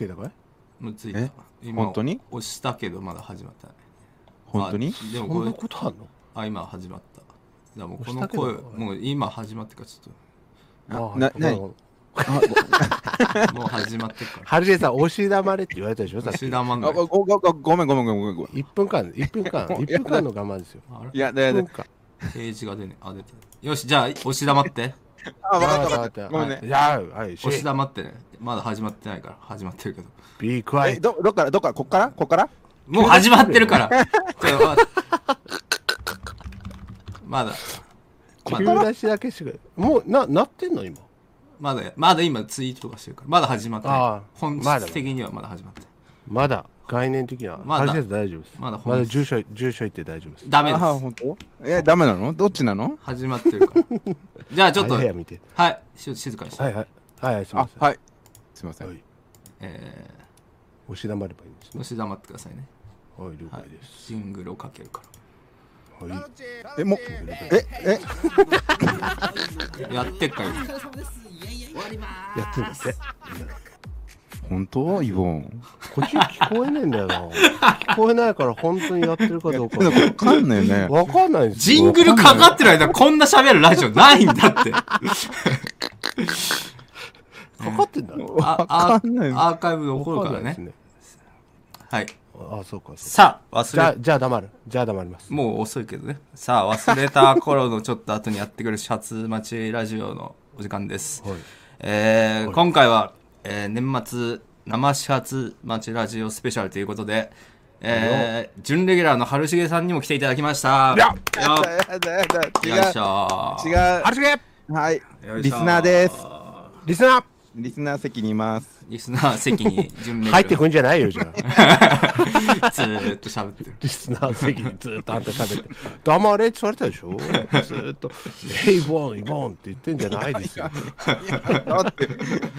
けたかい？もうついた。え？今本当に？押したけどまだ始まってない本当に？あでもそんなこれことあんの？あ今始まった。だからもうこ押しの声たけど。もう今始まってからちょっあななもうと もう始まってるから。ハリエさん押し黙れって言われたでしょ？さっき。あごごごごめんごめんごめんごめん。ごめん1分間1分間 1分間の我慢ですよ。あれ？いやだや1だ分間。ページが出ねあ出てる。よしじゃあ押し黙ってあ分かった分かっわかった。ごめんね。いやはい押し黙ってね。まだ始まってないから。始まってるけど Be たえ quiet どどっから？どっから？こっから？こっから？もう始まってるから。ちょままだ。ま急だ出しだけしてくれ。もうななってんの今？まだまだ今ツイートとかしてるから。まだ始まってない。ああ。本質的にはまだ始まってない。まだ概念的にはまだ大丈夫です。まだまだ住所住所言って大丈夫です。ダメです。あ本当えダメなの？どっちなの？始まってるから。じゃあちょっとはい部屋見て。はいし静かにして、はいはい。はいはいすみあません。はい。すいません。はい。え押し黙ればいいんですー、ね。押し黙ってくださいね。はい了はい解です。ジングルをかけるかはい。えもうええ？らやってっからやってんだって 本当？イボン。こっち聞こえねえんだよな。聞こえないから本当にやってるかどうか。わかんないよね。わかんないんですジよングルかかってる間こんな喋るラジオないんだって。かかってんだあわかんない。アーカイブ残るからね。ね。はい。あそうかそうか。さあ忘れじゃあじゃあ黙る。じゃあ黙ります。もう遅いけどね。さあ忘れた頃のちょっと後にやってくるシャツ待ちラジオのお時間です、はい。えー今回は、えー年末生始発待ちラジオスペシャルということで、えー準レギュラーの春重さんにも来ていただきました。いやよやだやだやだ違う。よいしょ。違う。はい。リスナーです。リスナーリスナー席にいます。リスナー席に入ってくんじゃないよじゃあ。ずーっと喋ってる。リスナー席にずっとあんた喋って黙れって言われたでしょ？ずーっと「えイボンイボン」って言ってんじゃないですよ。だって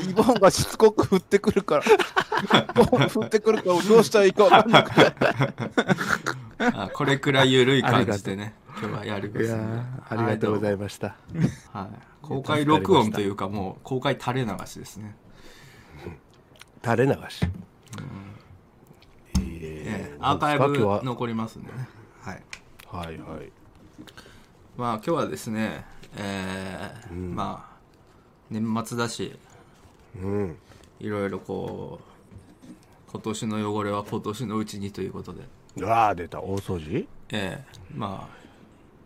リボンがしつこく振ってくるから。リボン振ってくるからどうしたらいいか分かんなくて。あこれくらい緩い感じでね今日はやるんいやありがとうございまました。す、はい、公開録音というかもう公開垂れ流しですね。垂れ流し。ええアーカイブ残りますね。はい。はいはい。まあ今日はですねえーまあ年末だしうん。いろいろこう今年の汚れは今年のうちにということで。うわー出た。大掃除？ええまあ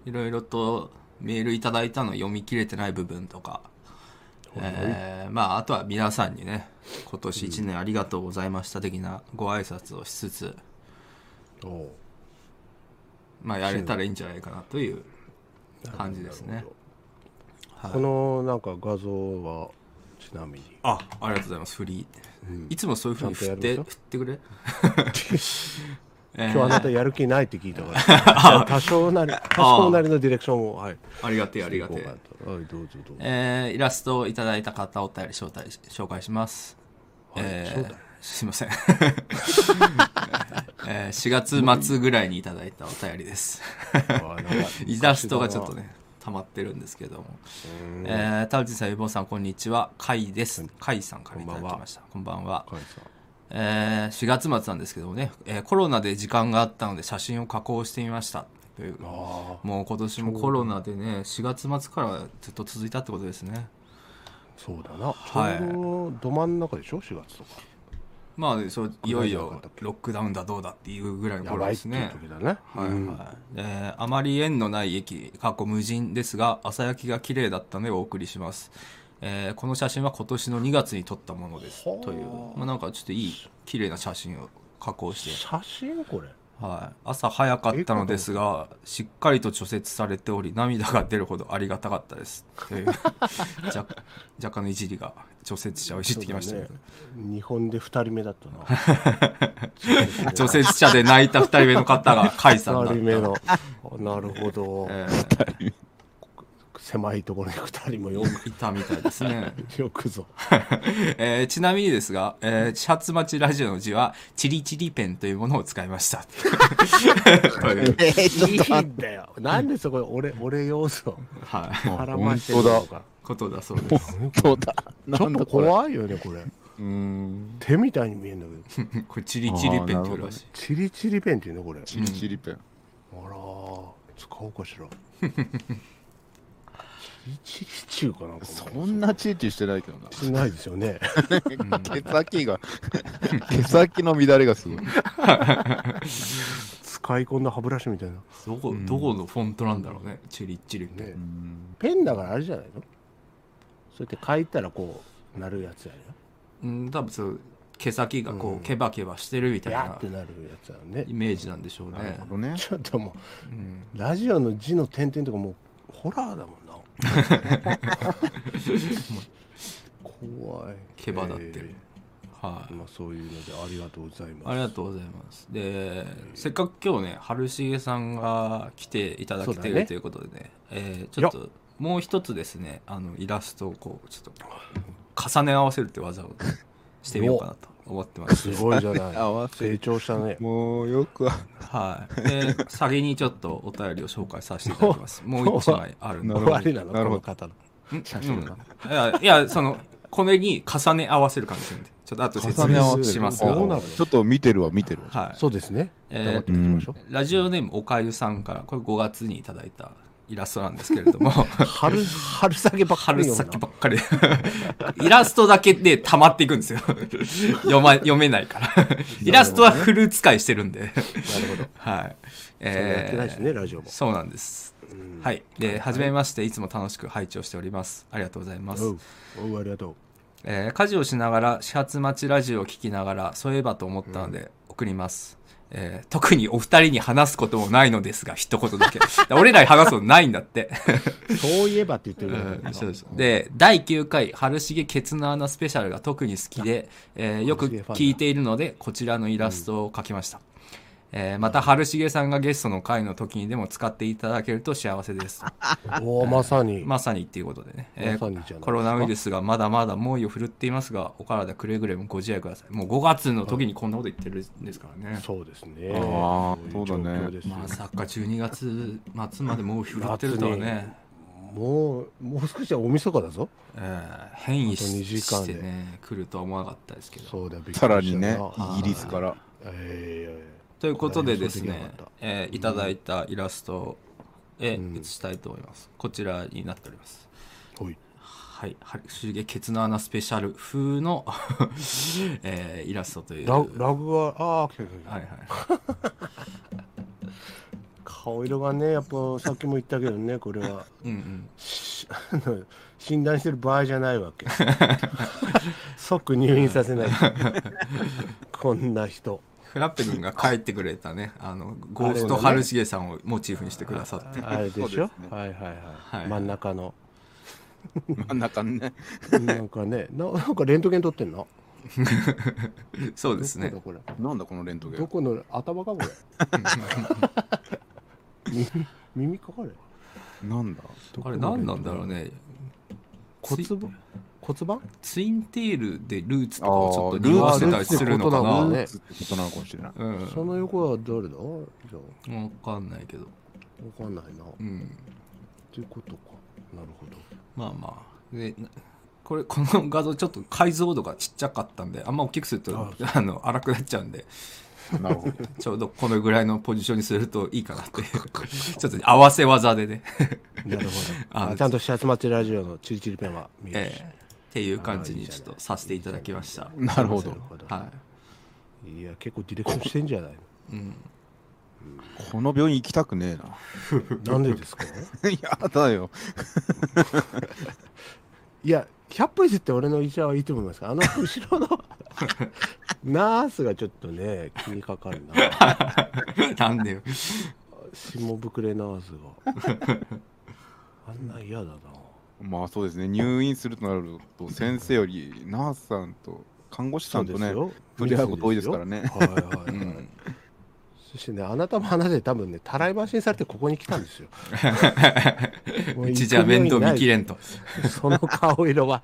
いろいろとメールいただいたの読み切れてない部分とか、ええまああとは皆さんにね今年1年ありがとうございました的なご挨拶をしつつ、おう。まあやれたらいいんじゃないかなという感じですね。はい。このなんか画像はちなみに。あありがとうございます。フリー、いつもそういうふうに振って振ってくれ？え ー今日あなたやる気ないって聞いたから。多少なり多少なりのディレクションをはい。ありがてえありがてえ。はいどうぞどうぞ。えーイラストをいただいた方お便り招待し紹介します、えー招待すいません、えー4月末ぐらいにいただいたお便りです。イラストがちょっとね溜まってるんですけども、えー田内さん、ゆぼうさん、こんにちは。かいです。かいさんからいただきました。こんばんは。甲斐さんえー4月末なんですけどもね、えーコロナで時間があったので写真を加工してみました。というあもう今年もコロナでね、4月末からずっと続いたってことですね。そうだな。はい。ちょうどど真ん中でしょ？4月とか。まあ、そういよいよロックダウンだどうだっていうぐらいのや頃ですね。はいうんはいえーあまり縁のない駅過去無人ですが朝焼きが綺麗だったのでお送りします、えーこの写真は今年の2月に撮ったものです。はあ。という、まあ、なんかちょっといい綺麗な写真を加工して、写真これ。はい、朝早かったのですがしっかりと除雪されており涙が出るほどありがたかったです。という。若若干のいじりが除雪車をいじってきましたけど、ね日本で2人目だったな。除雪車で泣いた2人目の方が甲斐さんだった。2人目の。なるほど、えー狭いところに2人もよく。いたみたいですね。よくぞ。えーちなみにですが、えー、シャツ待ちラジオの字は、チリチリペンというものを使いました。えー、ちだよ。なんでそこで俺俺要素はい。絡ましてるのか。ことだそうです。本当だ。ちょっと怖いよねこれ。うーん。手みたいに見えるんだけど。これチリチリペンっていうらしい。チリチリペンっていうのこれ。あチリチリペン、ら使おうかしらチリチューかなんかそんなチリチリしてないけどな。しないですよね。毛先が毛先の乱れがすごい。使い込んだ歯ブラシみたいな。どこどこのフォントなんだろうね。チリチリペンね。うん。ペンだからあれじゃないの？そうやって書いたらこうなるやつやね。うん多分そう毛先がこうん。うケバケバしてるみたいやなってなるやつやね。イメージなんでしょうなるねほどね。ちょっともうん。うラジオの字の点々とかもうホラーだもんな 怖い。毛羽立って。るえはい。ーまあそういうのでありがとうございます。ありがとうございます。で、せっかく今日ね、春重さんが来ていただけてるということでね、えーちょっともう一つですね、あのイラストをこう、ちょっと重ね合わせるって技をしてみようかなと思ってます。す。ごいじゃない。成長したね。もうよくははい。で、先にちょっとお便りを紹介させていただきます。もう一枚あるんで。なるほど終わりなの？なるほど。この方の。うん写真がうんいや、いや、その、これに重ね合わせる感じなんで、ちょっと後で説明しますが、ちょっと見てるわ見てるわ。はい。そうですね。えー頑張っていきましょう。ラジオネームおかゆさんから、これ5月にいただいたイラストなんですけれども、春春先ばっかり春先ばっかり。イラストだけで溜まっていくんですよ。読ま読めないから。イラストはフル使いしてるんで。なるほど。はい。それやってないしねラジオも。そうなんです。はい。で初めましていつも楽しく拝聴しております。ありがとうございます。おう。おうありがとう。えー家事をしながら始発待ちラジオを聞きながらそういえばと思ったので送ります、えー特にお二人に話すこともないのですが一言だけ。俺らに話すことないんだって。そういえばって言ってるうん。そうです。で第9回春重ケツの穴スペシャルが特に好きで、えーよく聞いているのでこちらのイラストを描きました、えーまた春重さんがゲストの回の時にでも使っていただけると幸せです おおまさに。まさにっていうことでね、えーまさにじゃないですか。コロナウイルスがまだまだ猛威を振るっていますがお体くれぐれもご自愛ください。もう5月の時にこんなこと言ってるんですからね、そうですね。あーい状況ですよまさか12月末まで猛威振るってるとはね、もうもう少しは大晦日だぞ。えー変異あと2時間で。してね来るとは思わなかったですけど。そうださらにねなイギリスから。えということでですねえーいただいたイラストへうん。移したいと思います、こちらになっております。ーほい。はい「春重ケツの穴スペシャル」風の、えーイラストという。ララグはああいはい。顔色がねやっぱさっきも言ったけどねこれは。うんうん。診断してる場合じゃないわけ。即入院させない。こんな人フラッペリンが帰ってくれたね。あのゴースト春重さんをモチーフにしてくださって、あれでしょ？そうですね。はいはいはい、はい真ん中の。真ん中にね。なんかねななんかレントゲン撮ってんの？そうですね。なんだこのレントゲれどンこの頭かこれ？耳 耳かこれ？なんだ？あれ何なんだろうね。骨盤？骨盤？ツインテールでルーツとかをちょっと匂わせたりするのかな？ルーツってことなのね。ことなのかもしれない。うん。その横は誰だ？じゃ分かんないけど。あわかんないな。っうん。ていうことか。なるほど。まあまあ。でなこれこの画像ちょっと解像度がちっちゃかったんであんま大きくするとああの荒くなっちゃうんで。なるほど。ちょうどこのぐらいのポジションにするといいかなってちょっと合わせ技でね、なるほど。ああちゃんとシャツマチラジオのチリチリペンは見えるし、ええっていう感じにちょっとさせていただきました。なるほど。なるほどはい。や結構ディレクションしてんじゃないい、うん、この病院行きたくねのな。んでですか？え なやだよ。いや100歩譲って俺の医者はいいと思いますがあの後ろの ナースがちょっとね気にかかるな。なんでよ。下膨れナースが。あんなん嫌だなまあそうですね。入院するとなると先生よりナースさんと看護師さんとねよ。触れ合うこと多いですからね。はいはいはい、うん。そしてねあなたも話で多分ねたらい回しにされてここに来たんですよ。もううちじゃ面倒見きれんと。その顔色は。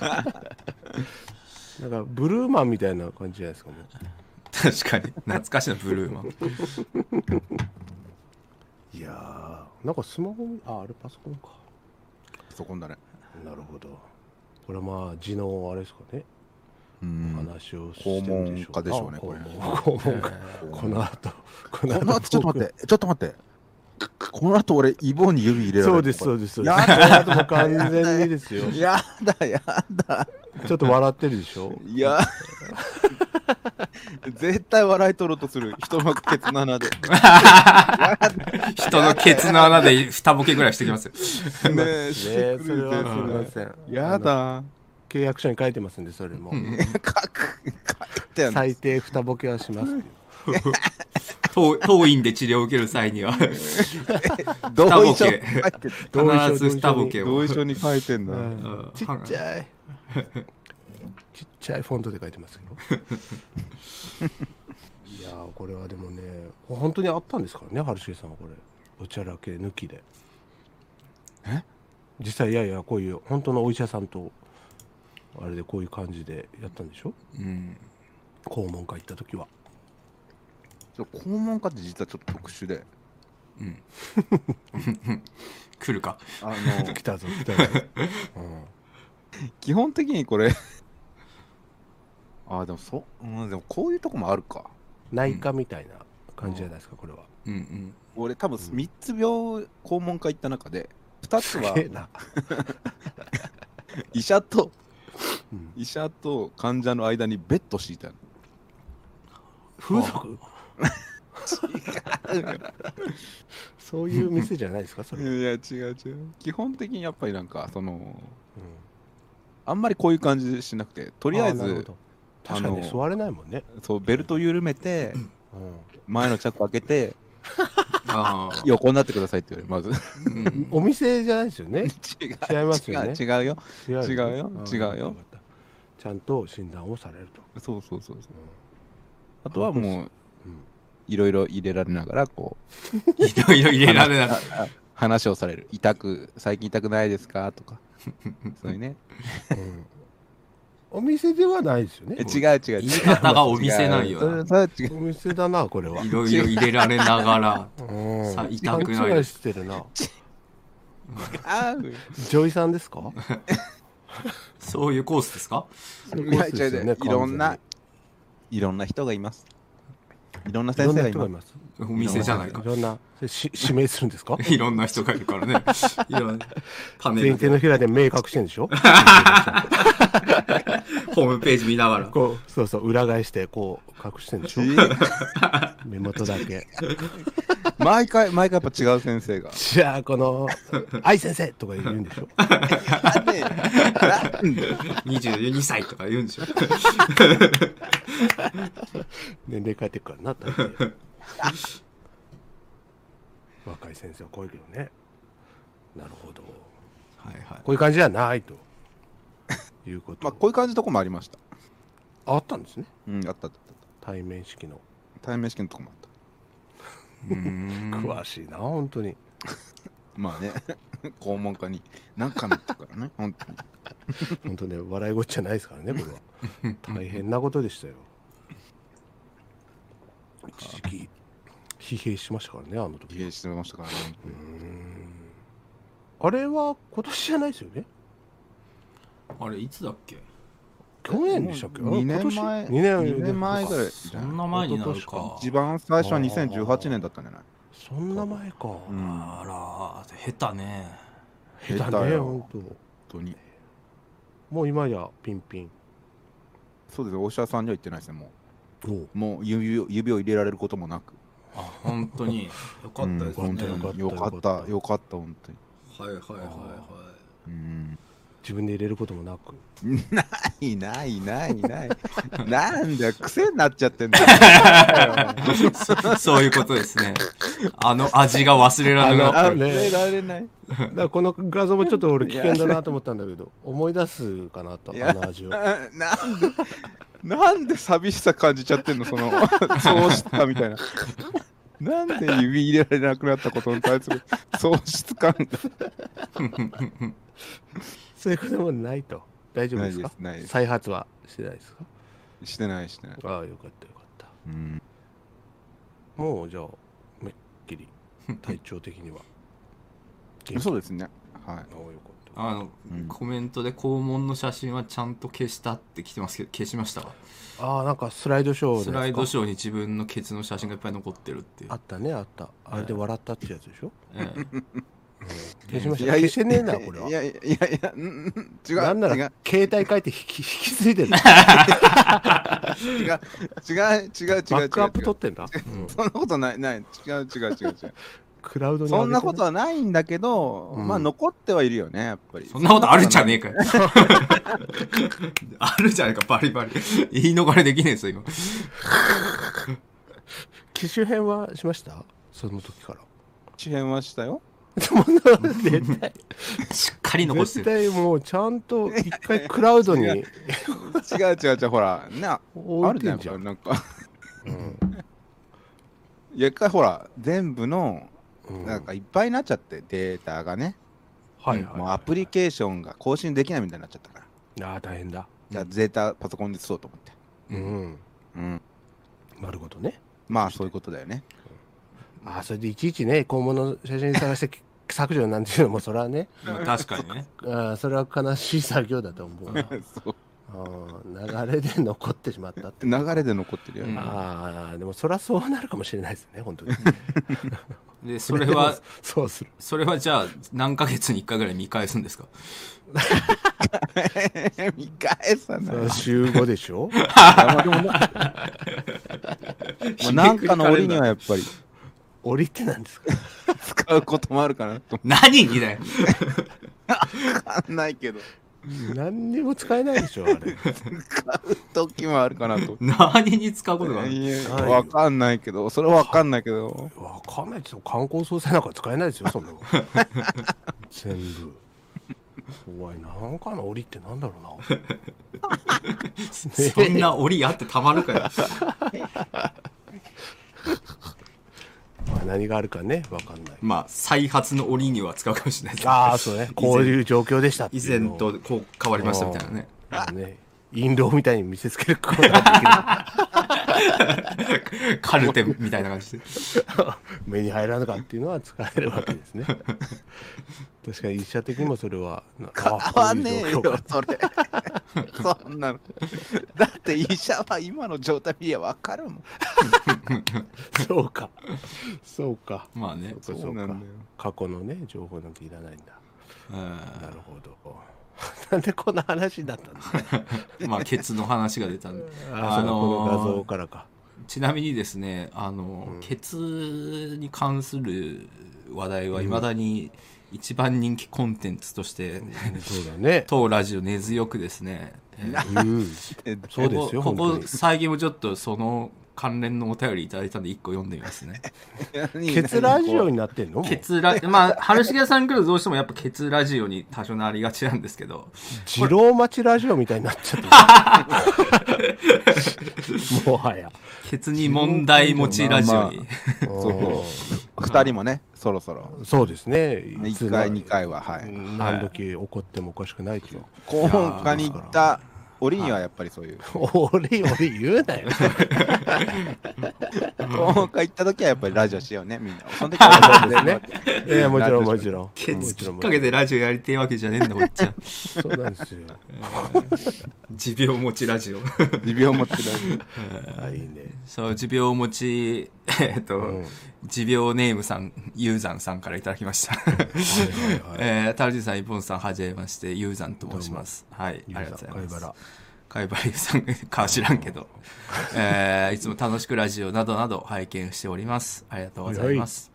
なんかブルーマンみたいな感じじゃないですかもう確かに。懐かしいなブルーマン。いやーなんかスマホああれパソコンかそこんだねなるほどこれはまあ字のあれですかねうん話をしてるでしょうでしょうねこれ肛門肛門科この後この後ちょっと待ってちょっと待ってこの後俺イボに指入れられるそうですそうですそうですやだもう完全にですよやだやだちょっと笑ってるでしょいや絶対笑い取ろうとする。人のケツの穴で。人のケツの穴で二ボケぐらいしてきますよ。ねえねえそれはすみません。やだ。契約書に書いてますんでそれも。書く書いて最低二ボケはします当当院で治療を受ける際には、同意書必ず二ボケを。同意書に書いてんだ。ちっちゃい ちっちゃいフォントで書いてますけど。いやーこれはでもね本当にあったんですからね春重さんはこれ。おちゃらけ抜きで。え？実際いやいやこういう本当のお医者さんとあれでこういう感じでやったんでしょ？うん。肛門科行った時は。肛門科って実はちょっと特殊で。うん。来るか。あ の来たぞ来たぞ、基本的にこれあでもそうんでもこういうとこもあるか。うん、内科みたいな感じじゃないですかこれは。うんうん。俺多分3つ病肛門科行った中で2つは 医者とうん。医者と患者の間にベッド敷いたの。風俗？そういう店じゃないですかそれ、いや違う違う。基本的にやっぱりなんかそのうん。あんまりこういう感じしなくてとりあえず確かにねあの座れないもんね、そうベルト緩めてうん。前のチャック開けて。横になってくださいって言われるまず。うん。お店じゃないですよね。違う。違いますよね。違う。違うよ。違う違うよ。ん。違うよ。ちゃんと診断をされると、そうそうそうそう。あとはもううん。いろいろ入れられながらこ いろいろ入れられなう話をされる。痛く最近痛くないですか？とか。そういうね。うんお店ではないですよね。え違う違う。違う言い方がお店なんよお店だなこれは。いろいろ入れられながら。うん。さ痛くない勘違いしてるな。あジョイさん ですか？そういうコースですか？いろんな完いろんな人がいますいろんな全にいろんな先生がいます。人がいます。お店じゃないか。い。ろんなし指名するんですか？いろんな人がいるからね。いろんなパネル全手のひらで目隠してんでしょ？ホームページ見ながら。こうそうそう裏返してこう隠してんでしょ目元だけ。毎回毎回やっぱ違う先生が。じゃあこの「愛先生」とか言うんでしょ。なんでな。んで22歳とか言うんでしょ。年齢変えてくからな大抵若い先生はこういうけどね。なるほど。はいはい。こういう感じじゃないということ、まあこういう感じのとこもありました。あったんですね。うんあったあった。対面式の、対面試験のとこもあった。詳しいな本当に。まあね。肛門科に何かなったからね本当に。本当ね笑い事じゃないですからねこれは。大変なことでしたよ。一時期疲弊しましたからねあの時疲弊してましたからね。あれは今年じゃないですよねあれ、いつだっけ？去年でしたっけ？もう二年前。2年？二年前。ぐらい。そんな前になるか。一番最初は2018年だったんじゃない？そんな前か、うん。あら、下手ね。下手ね下手よ本当。本当に。もう今やピンピン。そうです。お医者さんには行ってないですねもおう。もう指を指を入れられることもなく。あ、本当に。よかったですね。うん本当によかったよかった。本当に。はいはいはいはうん自分で入れることもなく。ないないないない。な んだよ癖になっちゃってんだ。そういうことですね。あの味が忘れられなかった。ね。忘れられない。だからこの画像もちょっと俺危険だなと思ったんだけど思い出すかなとあの味を。なんでなんで寂しさ感じちゃってんのその喪失感みたいな。なんで指入れられなくなったことに対する喪失感がそういうこともないと。大丈夫ですか？ないです再発はしてないですか？してないしてない、ああよかったよかった。うん、もうじゃあめっきり。体調的には。そうですね。はい。ああよかった。あの、うん。コメントで肛門の写真はちゃんと消したって来てますけど消しました？わああなんかスライドショースライドショーに自分のケツの写真がいっぱい残ってるっていう。あったねあった。あれで笑ったってやつでしょ、ええ消しました。いやいや消してねえなこれは。いやいやいやいや、うんうん違う。なんなら違う。携帯書いて引き引き継いでる。バ違う違う違う違う。違うックアップ取ってんだ、う。ん。そんなことないない。違う違う違う。違う クラウドにそんなことはないんだけど、うん。まあ残ってはいるよねやっぱり。そんなことあるんじゃねえかよ。あるじゃねえかバリバリ。言い逃れできねえぞ今。機種変はしました？その時から。地変はしたよ絶 対しっかり残してる。絶対もうちゃんと一回クラウドに 違う違う違う違うほらなあるじゃん。じゃんなんか。うん。いや一回ほら全部のうん。なんかいっぱいになっちゃってデータがね、はいはいもうアプリケーションが更新できないみたいになっちゃったから。ああ大変だ。じゃあデータパソコンで移そうと思って。うん。うん。なるほどね。まあそういうことだよね。ああそれでいちいちね肛門の写真探して削除なんていうのもそれはね。まあ確かにね。ああそれは悲しい作業だと思う。な そう。ああ流れで残ってしまったって。流れで残ってるよね、うん。ああでもそりゃそうなるかもしれないですね本当に。でそれはそうする。それはじゃあ何ヶ月に1回ぐらい見返すんですか？見返さない。週5でしょ？もうなんかの折にはやっぱり折りってなんですか？使うこともあるかなと。何？にだよわかんないけど。何にも使えないでしょあれ。使う時もあるかなと。何に使うことがある？いやはい。わかんないけど。それはわかんないけど。わかんない。ですよ観光総裁なんか使えないですよそんなの。全部。怖いなんかの折りってなんだろうな。そんな折あってたまるかよ。ま あ何があるかねわかんない。まあ再発の折には使うかもしれないですああそうね。こういう状況でした以前とこう変わりましたみたいなね。あのね。印籠みたいに見せつけることが カルテみたいな感じで。目に入らなかっていうのは使えるわけですね。確かに医者的にもそれは変あわんねえよそれ。そんなの。だって医者は今の状態見りゃわかるもん。そうか。そうか。まあね。そうかそうか。そうなんだよ。過去のね情報なんていらないんだ。うんなるほど なんでこんな話になったんですか？まあケツの話が出たんで。あ、あのーこの画像からか。ちなみにですねあの、うん。ケツに関する話題はいまだに一番人気コンテンツとして、そうだね。当ラジオ根強くですね、えーう。んえそうですよここ最近もちょっとその関連のお便りいただいたんで一個読んでみますね。何 ケツラジオ何になってんの？ケツラまあ春重さん来るとどうしてもやっぱケツラジオに多少なりがちなんですけど。二郎町ラジオみたいになっちゃってる もはや。ケツに問題持ちラジオに、そう二人もねそろそろ。うんそうですね。1回2回ははい。何時起こってもおかしくないという。今回に行った折にはやっぱりそういう。俺俺言うなよ。今回行った時はやっぱりラジオしようねみんな。その時はラジオねいやもちろんもちろん。ケツきっかけでラジオやりてえわけじゃねえんだこっちは。そうなんですよ。持病持ちラジオ。持病持ってるあいいね。そう持病持ちえっと、うん持病ネームさんユーザンさんからいただきました えー、タルジンさん、イポンさん、はじめまして、ユーザンと申します。はい、ありがとうございます。貝原さん か知らんけど、え ーいつも楽しくラジオなどなど拝見しております。ありがとうございます。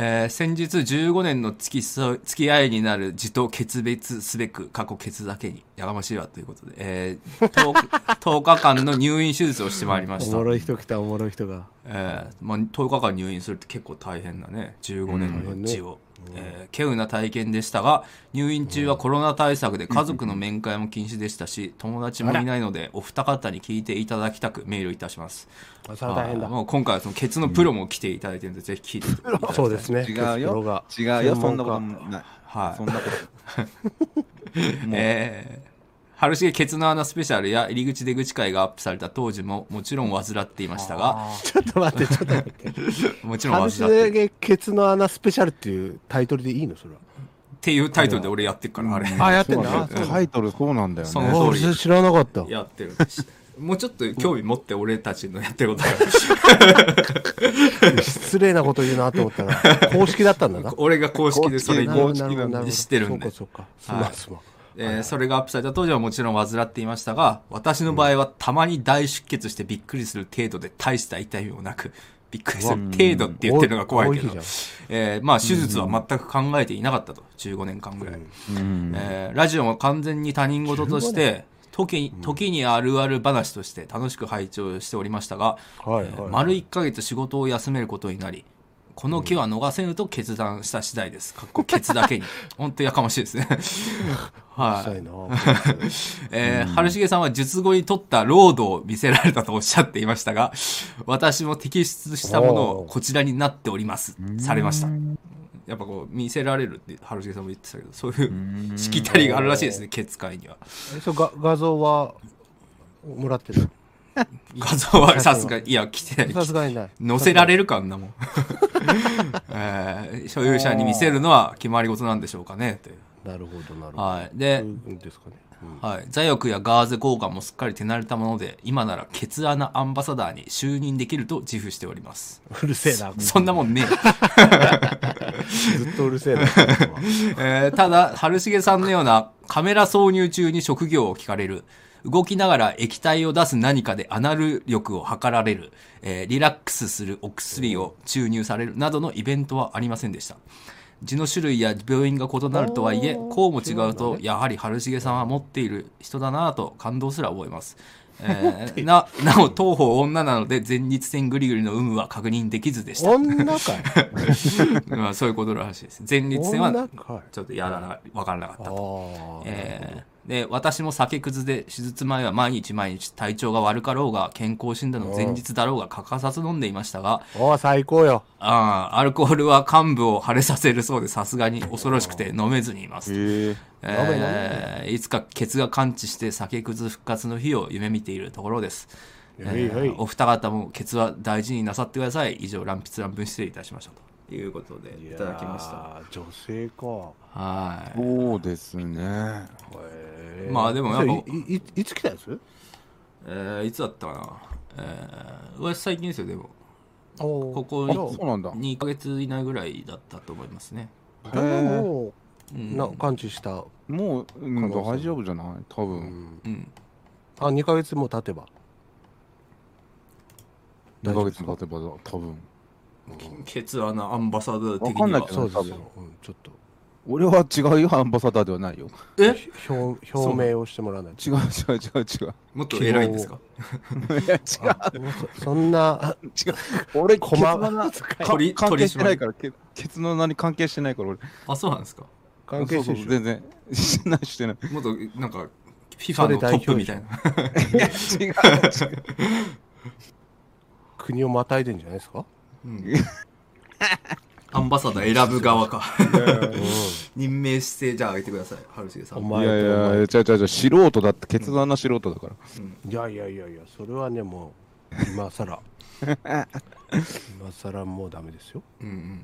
えー先日15年の付き付き合いになる字と決別すべく過去ケツだけにやがましいわということで、えー 10, 10日間の入院手術をしてまいりました。おも。ろい人来たおもろい人が。えーまあ、10日間入院するって結構大変なね。15年の血を、えー稀有な体験でしたが入院中はコロナ対策で家族の面会も禁止でしたし友達もいないのでお二方に聞いていただきたくメールいたします。あそれは大変だ。もう今回はそのケツのプロも来ていただいてるので、ぜひ聞いていただきたいそうですね。違うよ。が。違うよ。そんなことない。はい。そんなこと。もう。えー春重ケツの穴スペシャルや入り口出口会がアップされた当時ももちろん患っていましたがちょっと待ってちょっと待って。もちろん「春患って重ケツの穴スペシャル」っていうタイトルでいいの？それは。っていうタイトルで俺やってるから、あれ。あやってんだ。タイトルそうなんだよね。そのあ俺知らなかった。やってる。もうちょっと興味持って俺たちのやってることが。失礼なこと言うなと思ったら公式だったんだな。俺が公式でそれに、公式なな。るほどなるほど知ってるんで。そうかそうか。すまんすまんえーそれがアップされた当時はもちろん患っていましたが私の場合はたまに大出血してびっくりする程度で大した痛みもなくびっくりする程度って言ってるのが怖いけどえーまあ手術は全く考えていなかったと15年間ぐらい、うん。えーラジオも完全に他人事として時に時にあるある話として楽しく拝聴しておりましたが、丸1ヶ月仕事を休めることになりこの機は逃せぬと決断した次第です。かっこケツだけに。本当やかましいですね。はい。臭いな えー、春重さんは術後に取ったロードを見せられたとおっしゃっていましたが、私も摘出したものをこちらになっております。されました。やっぱこう、見せられるって春重さんも言ってたけど、そういうしきたりがあるらしいですね、ケツ界には。えそうが画像はもらってる 画像はさすがに、いや、来てない。さすがにない。載せられるかあんなもん、えー所有者に見せるのは決まり事なんでしょうかねという。なるほどなるほど。はい。でですかね。うん。はい、座翼やガーゼ交換もすっかり手慣れたもので今ならケツ穴アンバサダーに就任できると自負しております。うるせえなそんなもんね ずっとうるせえなえーただ春重さんのようなカメラ挿入中に職業を聞かれる動きながら液体を出す何かでアナル力を測られる、えーリラックスするお薬を注入されるなどのイベントはありませんでした。字の種類や病院が異なるとはいえこうも違うとやはり春重さんは持っている人だなぁと感動すら覚えます、えーななお当方女なので前立腺グリグリの有無は確認できずでした、女かい。まあ、そういうことらしいです。前立腺はちょっとやらな分からなかったあとあえーで私も酒くずで手術前は毎日毎日体調が悪かろうが健康診断の前日だろうが欠かさず飲んでいましたがおー最高よ。あーアルコールは患部を腫れさせるそうでさすがに恐ろしくて飲めずにいます、へええーいつかケツが完治して酒くず復活の日を夢見ているところです、えーはい。はいお二方もケツは大事になさってください。以上乱筆乱文失礼いたしましたと。いうことでいただきました。女性か。はい。そうですね。へー。まあでもやっぱ。いいいつ来たやつ？えーいつだったかな。えー、私最近ですよでも。おここあ、そうなんだ。2ヶ月以内ぐらいだったと思いますね。でももうん。うな感知した。もう、うん、大丈夫じゃない？多分。うん。あ2ヶ月も経てば。2ヶ月も経てば多分。ケツ穴アンバサダー的には。わかんないけどそうですよ。多分。うんちょっと俺は違うよ、アンバサダーではないよ。え？表表明をしてもらわないと違う違う違う違う。もっと偉いんですか？いや、違あそそんなう。違う。俺、ケツ細の穴かか取り関係してない取から、ケケツの穴に関係してないから、俺。あそうなんですか？関係者そうそう全然。してないしてない。もっとなんか FIFA のトップみたいないや、違う違う。国をまたいでんじゃないですか？アンバサダー選ぶ側か。う任命してじゃああげてください。春重さん。お前いやいや、違う違う違う、素人だって、ケツの穴素人だから。んいやいやいやいやそれはねもう今さら 今さらもうダメですよ。うんうん。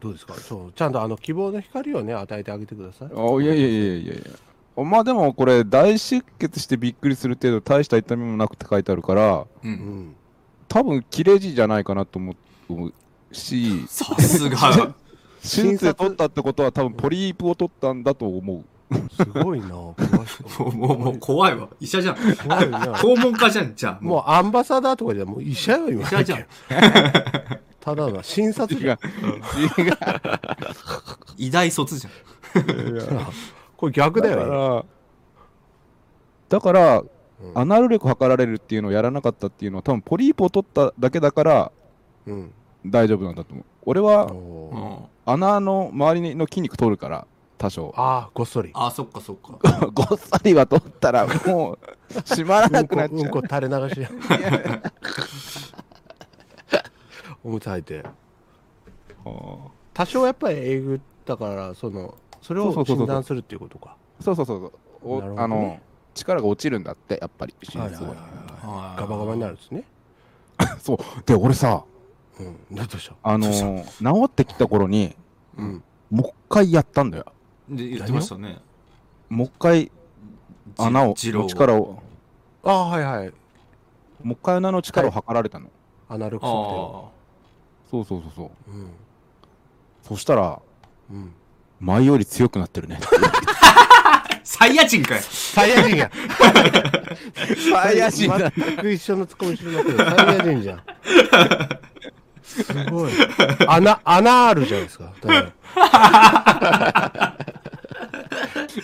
どうですか？そうちゃんとあの希望の光をね与えてあげてください。あいやいやいやいやいや。まあでもこれ、大出血してびっくりする程度、大した痛みもなくて書いてあるから、ううんん。多分切れ字じゃないかなと思うし、さすが。手術で取ったってことは、多分ポリープを取ったんだと思う。すごいな詳しくもうもうもう怖いわ。医者じゃん。すごいな。肛門科じゃんじゃあ。もうアンバサダーとかじゃもう医者よ今。医者じゃん。ただの診察違う。違う。医大卒じゃん。これ逆だだかよら、だから、うん。アナル力測られるっていうのをやらなかったっていうのは、多分ポリープを取っただけだからうん大丈夫なんだと思う。俺は穴の周りの筋肉取るから、多少。ああごっそり。あそっかそっか。ごっさりは取ったら、もう、閉まらなんくなっちゃう。うんこ垂れ流しや。おむつ履いて。多少やっぱりえぐったからそのそれをそうそうそうそう。診断するっていうことか。そうそうそうそう。ね。あの力が落ちるんだってやっぱり手術後はいはいはい。は。いガバガバになるんですね。そう。で俺さうん。どうした？あのー治ってきた頃にうん。もう一回やったんだよ。で言ってましたね。もう一回穴を、力を、ああはいはい。もう一回穴の力を測られたの。アナログ測あそうそうそうそう。定うん。そしたら、うん。前より強くなってるね。あサイヤ人かよサイヤ人や。サイヤ人だ。全く一緒のツッコミしてるけどサイヤ人じゃんすごい。穴穴あるじゃないですか。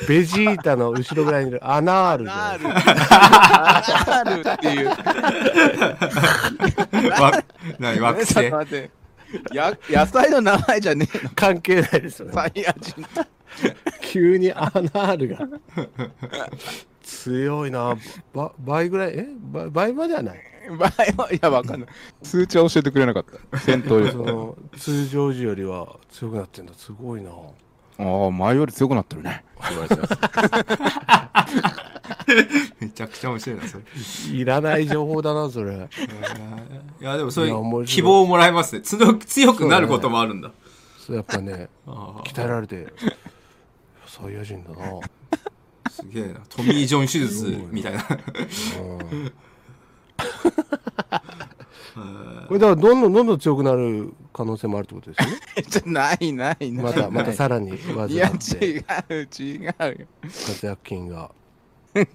ベジータの後ろぐらいにいる。穴あるじゃないですか。ある。っていう。わ何惑ちょっ星。や野菜の名前じゃねえの？関係ないですよね。サイヤ人。急にアナールが。強いな。ば倍ぐらい？え？倍倍まではない 場合は、いや、わかんない。数値は教えてくれなかった。戦闘力。その通常時よりは強くなってんだ。すごいな。ああ、前より強くなってるね。めちゃくちゃ面白いなそれ。いらない情報だなそれ。いやでもそういう希望をもらえますね。強くなることもあるんだ。それやっぱねあ鍛えられてサイヤ人だな。あすげえな。トミー・ジョン手術みたいな。うん これだからどんどんどんどん強くなる可能性もあるってことですよね？じ ゃないないない。またまたさらに技いや、違う、違うよ。活躍金が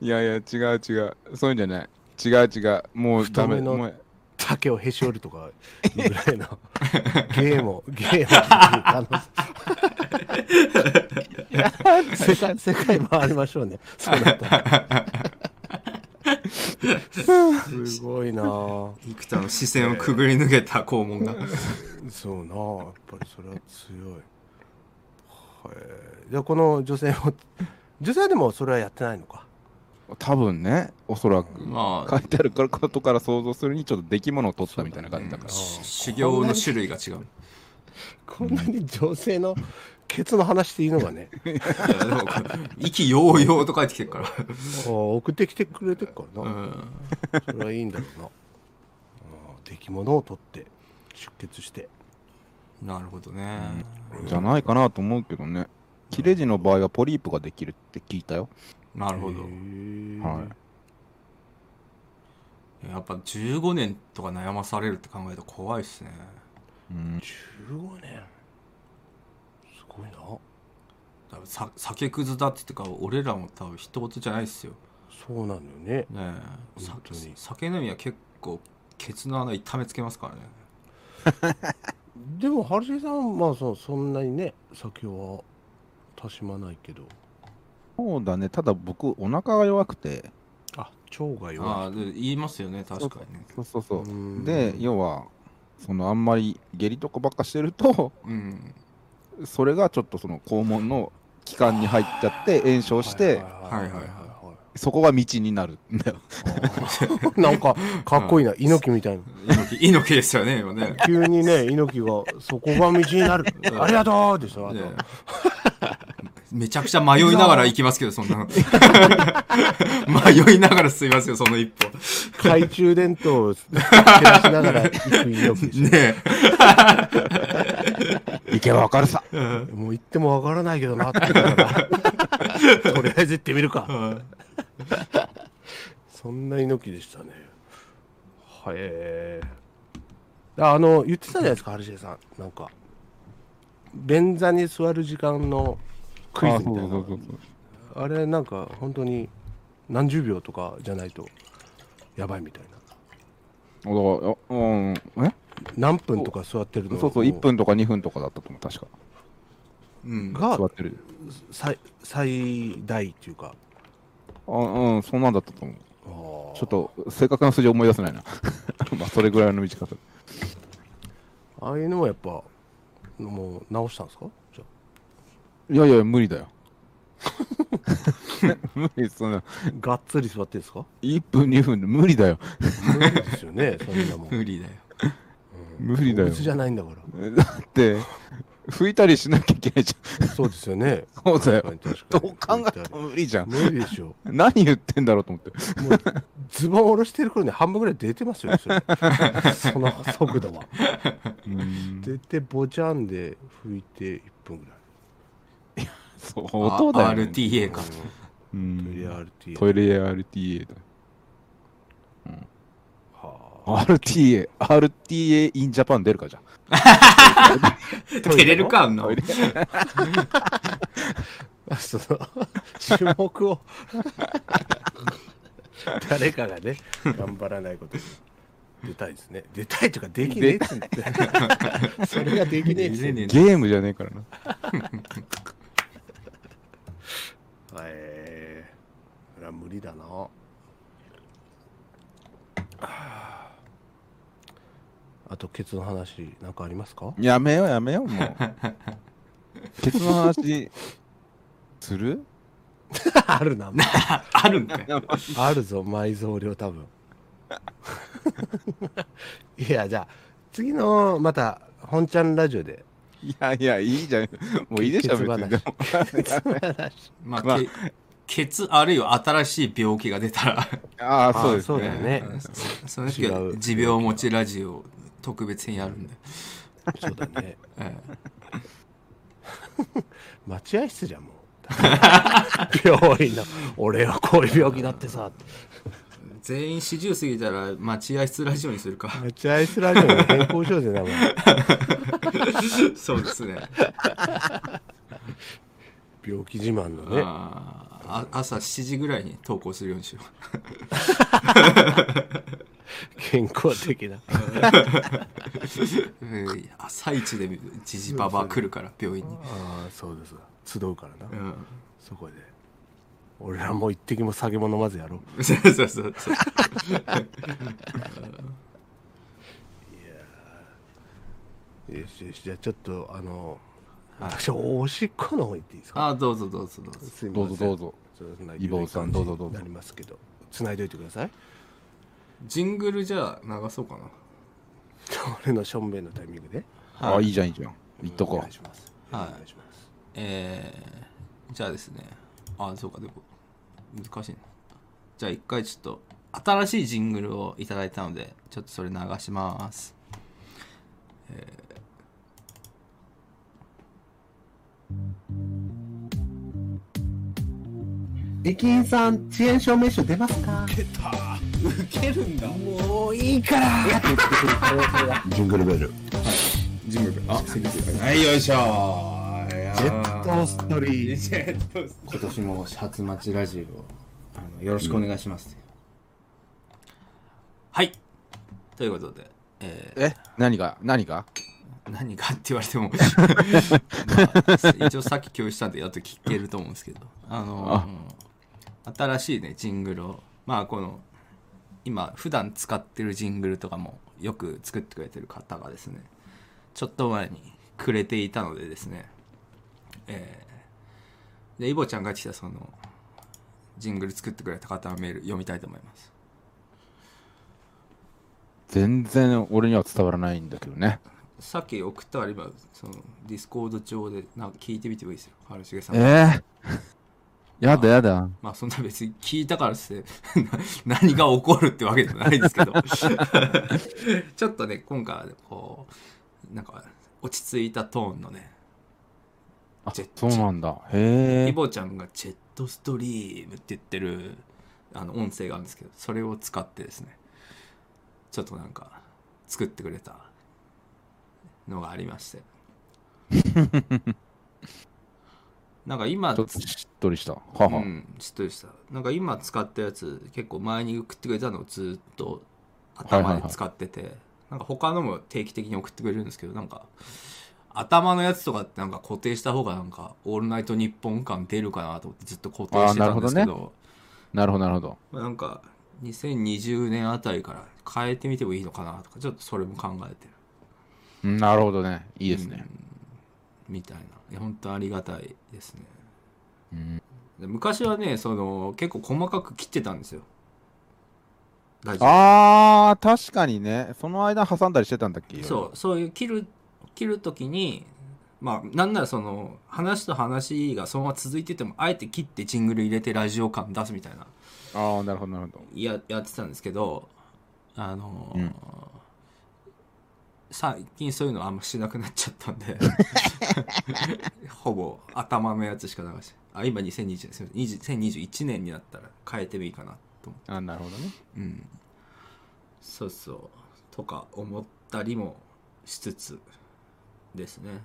いやいや、違う違う。そういうんじゃない。違う違う。もうダメ。太めのもう竹をへし折るとかぐらいのゲームゲームあの世界世界回りましょうねそうなったらすごいな。あ幾多の視線をくぐり抜けた肛門が。そうなあやっぱりそれは強い。はいじゃあこの女性も女性はでもそれはやってないのか？多分ね、おそらく。まあ。書いてあることから想像するに、ちょっと出来物を取ったみたいな感じだから。そう修行の種類が違う。こんなに女性のケツの話していいのがね。いやでも意気揚々と帰ってきてるから。ああ送ってきてくれてるからな、うん。それはいいんだろうな。ああ出来物を取って出血して。なるほどね。じゃないかなと思うけどね。切れ字の場合はポリープができるって聞いたよ。なるほど。へえはい。やっぱ15年とか悩まされるって考えると怖いっすね。うん。15年。すごいな多分さ酒くずだって言ってから俺らも多分一言じゃないっすよ。そうなのよね。ねえ。さ本当に。酒飲みは結構ケツの穴痛めつけますからね。でも春重さんはまあそそんなにね酒はたしまないけど。そうだね。ただ僕、お腹が弱くて。あ腸があ弱い言いますよね。確かにね。そうそうそう。うん。で、要は、そのあんまり下痢とかばっかしてると、うんそれがちょっとその肛門の気管に入っちゃって炎症して、はいはいはいそこが道になるんだよ。い なんかかっこいいな。猪木みたいな。猪木猪木ですよね今ね。急にね猪木が「そこが道になる。ありがとう」でしょあとねめちゃくちゃ迷いながら行きますけどそんな。の 迷いながら進みますよその一歩。懐中電灯を照らしながら行くね行けばわかるさ。えうん。もう行ってもわからないけどなってら。とりあえず行ってみるか。うん。そんな猪木でしたね。はえ。ああの言ってたじゃないですか春重さん。なんか便座に座る時間のクイズみたいな。あれなんか本当に何十秒とかじゃないとやばいみたいな。だから、うん、え？何分とか座ってるの？そうそう、1分とか2分とかだったと思う、確か。うん。が座ってる。最最大っていうか。あうん、そんなんだったと思う。ちちょっと、正確な数字思い出せないな。まあ、それぐらいの短さ。ああいうのもやっぱもう直したんですか？いやいや、無理だよ。無理、そんな、あがっつり座ってんですか？1分、2分で無理だよ。無理ですよね そんなもん。無理だよ。無理だよ。じゃないんだから。だって、拭いたりしなきゃいけないじそうですよね。ゃん。そうだよ。どう考えても無理じゃん。無理でしょ。何言ってんだろうと思って。もうズボン下ろしてる頃に半分ぐらい出てますよねそれ。その速度は。うん。出てボチャンで拭いて1分ぐらいそう音だよ、ね。RTA か。うトイレん。RT トイレ RTA だ。は RTA、RTA in Japan 出るかじゃ照 れるかあんなその種目を。誰かがね頑張らないことに出たいですね。出たいというかできねえっつって。それができねえ。ゲームじゃねえからな。えー、それは無理だな。あとケツの話なんかありますか？やめようやめよう、もう。ケツの話、する？あるな。あるんかいあるぞ埋蔵量多分。いやじゃあ次のまた本ちゃんラジオでいやいや、いいじゃん。もういいでしょ、別に。でもまあ、まあ。けケツあるいは新しい病気が出たら。ああ、そうですそうだよね。ねその時は持病持ちラジオ特別編やるんで、そうだね。え 待合室じゃんもう。病院の。俺はこういう病気だってさ。え全員四十過ぎたら待合室ラジオにするか。待合室ラジオに変更しようぜ名前そうですね。病気自慢のね。あ朝7時ぐらいに投稿するようにしよ健康的な。朝一でジジババ来るから病院に、ああそうです。集うからな、うん、そこで俺らもう一滴も酒も飲まずやろ。うそうそうそう。そうよしよしじゃあちょっとあの私おしっこの方行っていいですか？あーどうぞどうぞどうぞ。すいません。どうぞ。どうぞ。イボウさんどうぞどうぞ。なりますけど。繋いでおいてください。ジングルじゃあ流そうかな。俺のしょんべんのタイミングで。ああ、い。いじゃん、いいじゃん。言っとおこ願いします。はい。お願いします。えー、じゃあですね。あそうかでも難しいな。じゃあ一回ちょっと新しいジングルをいただいたのでちょっとそれ流します。駅員さん遅延証明書出ますか？受けるんだ。もういいから。ジングルベル。ジングルあはいよいしょジェットストリー今年も初待ちラジオあのよろしくお願いします、はい。ということで、ええ？何が？何が？ー何かって言われても、まあ、一応さっき共有したんでやっと聞けると思うんですけど。あの新しいねジングルを。まあこの今普段使ってるジングルとかもよく作ってくれてる方がですねちょっと前にくれていたのでですねえー、でイボちゃんが来たそのジングル作ってくれた方のメール読みたいと思います。全然俺には伝わらないんだけどね。さっき送ったあればそのディスコード上でなんか聞いてみてもいいですよ。春重さん。ええ。やだやだ。まあそんな別に聞いたからって な何が起こるってわけでもないですけど。ちょっとね今回はこうなんか落ち着いたトーンのねあジェッ、そうなんだ。へイえ。ボちゃんがジェットストリームって言ってるあの音声があるんですけどそれを使ってですねちょっとなんか作ってくれたのがありまして なんか今ちょっとしっとりした。はは。うん、しっとりしたなんか今使ったやつ結構前に送ってくれたのをずっと頭で使ってて、なんか他のも定期的に送ってくれるんですけどなんか頭のやつとかってなんか固定した方がなんか「オールナイトニッポン」感出るかなと思ってずっと固定してたんですけど。なるほなるほど、なるほど。まあなんか2020年あたりから変えてみてもいいのかなとかちょっとそれも考えてる。うんなるほどね。いいですね。みたいな。いや本当ありがたいですね。うん。で昔はねその結構細かく切ってたんですよ。あー、確かにね。その間挟んだりしてたんだっけ？そうそういう切る切る時にまあなんならその話と話がそのまま続いててもあえて切ってジングル入れてラジオ感出すみたいなああなるほどなるほど。ややってたんですけどあのーうん。最近そういうのあんましなくなっちゃったんで ほぼ頭のやつしか流してあ今2020年すみません20 2021年になったら変えてもいいかなと思って。あなるほどね。うん。そうそう。とか思ったりもしつつですね。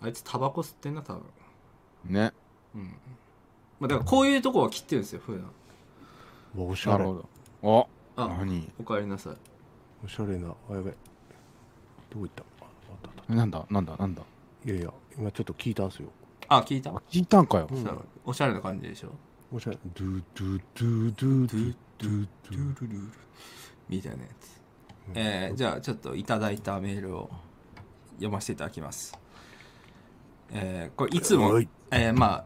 あいつタバコ吸ってんな多分。ね。まあだからこういうとこは切ってるんですよ普段。おしゃれ。なるほど。おあ何？おかえりなさい。おしゃれなあやべ。どこ行った？ああったあっなんだ？なんだ？なんだ？たいやいや今ちょっと聞いたんすよ。あ聞いた、あ聞いたんかよ。うん。おしゃれな感じでしょ？おしゃれ。ドゥドゥドゥドゥドゥドゥドゥルルルみたいなやつ、えーじゃあちょっといただいたメールを読ませていただきます。えーこれいつも、はい。えーまあ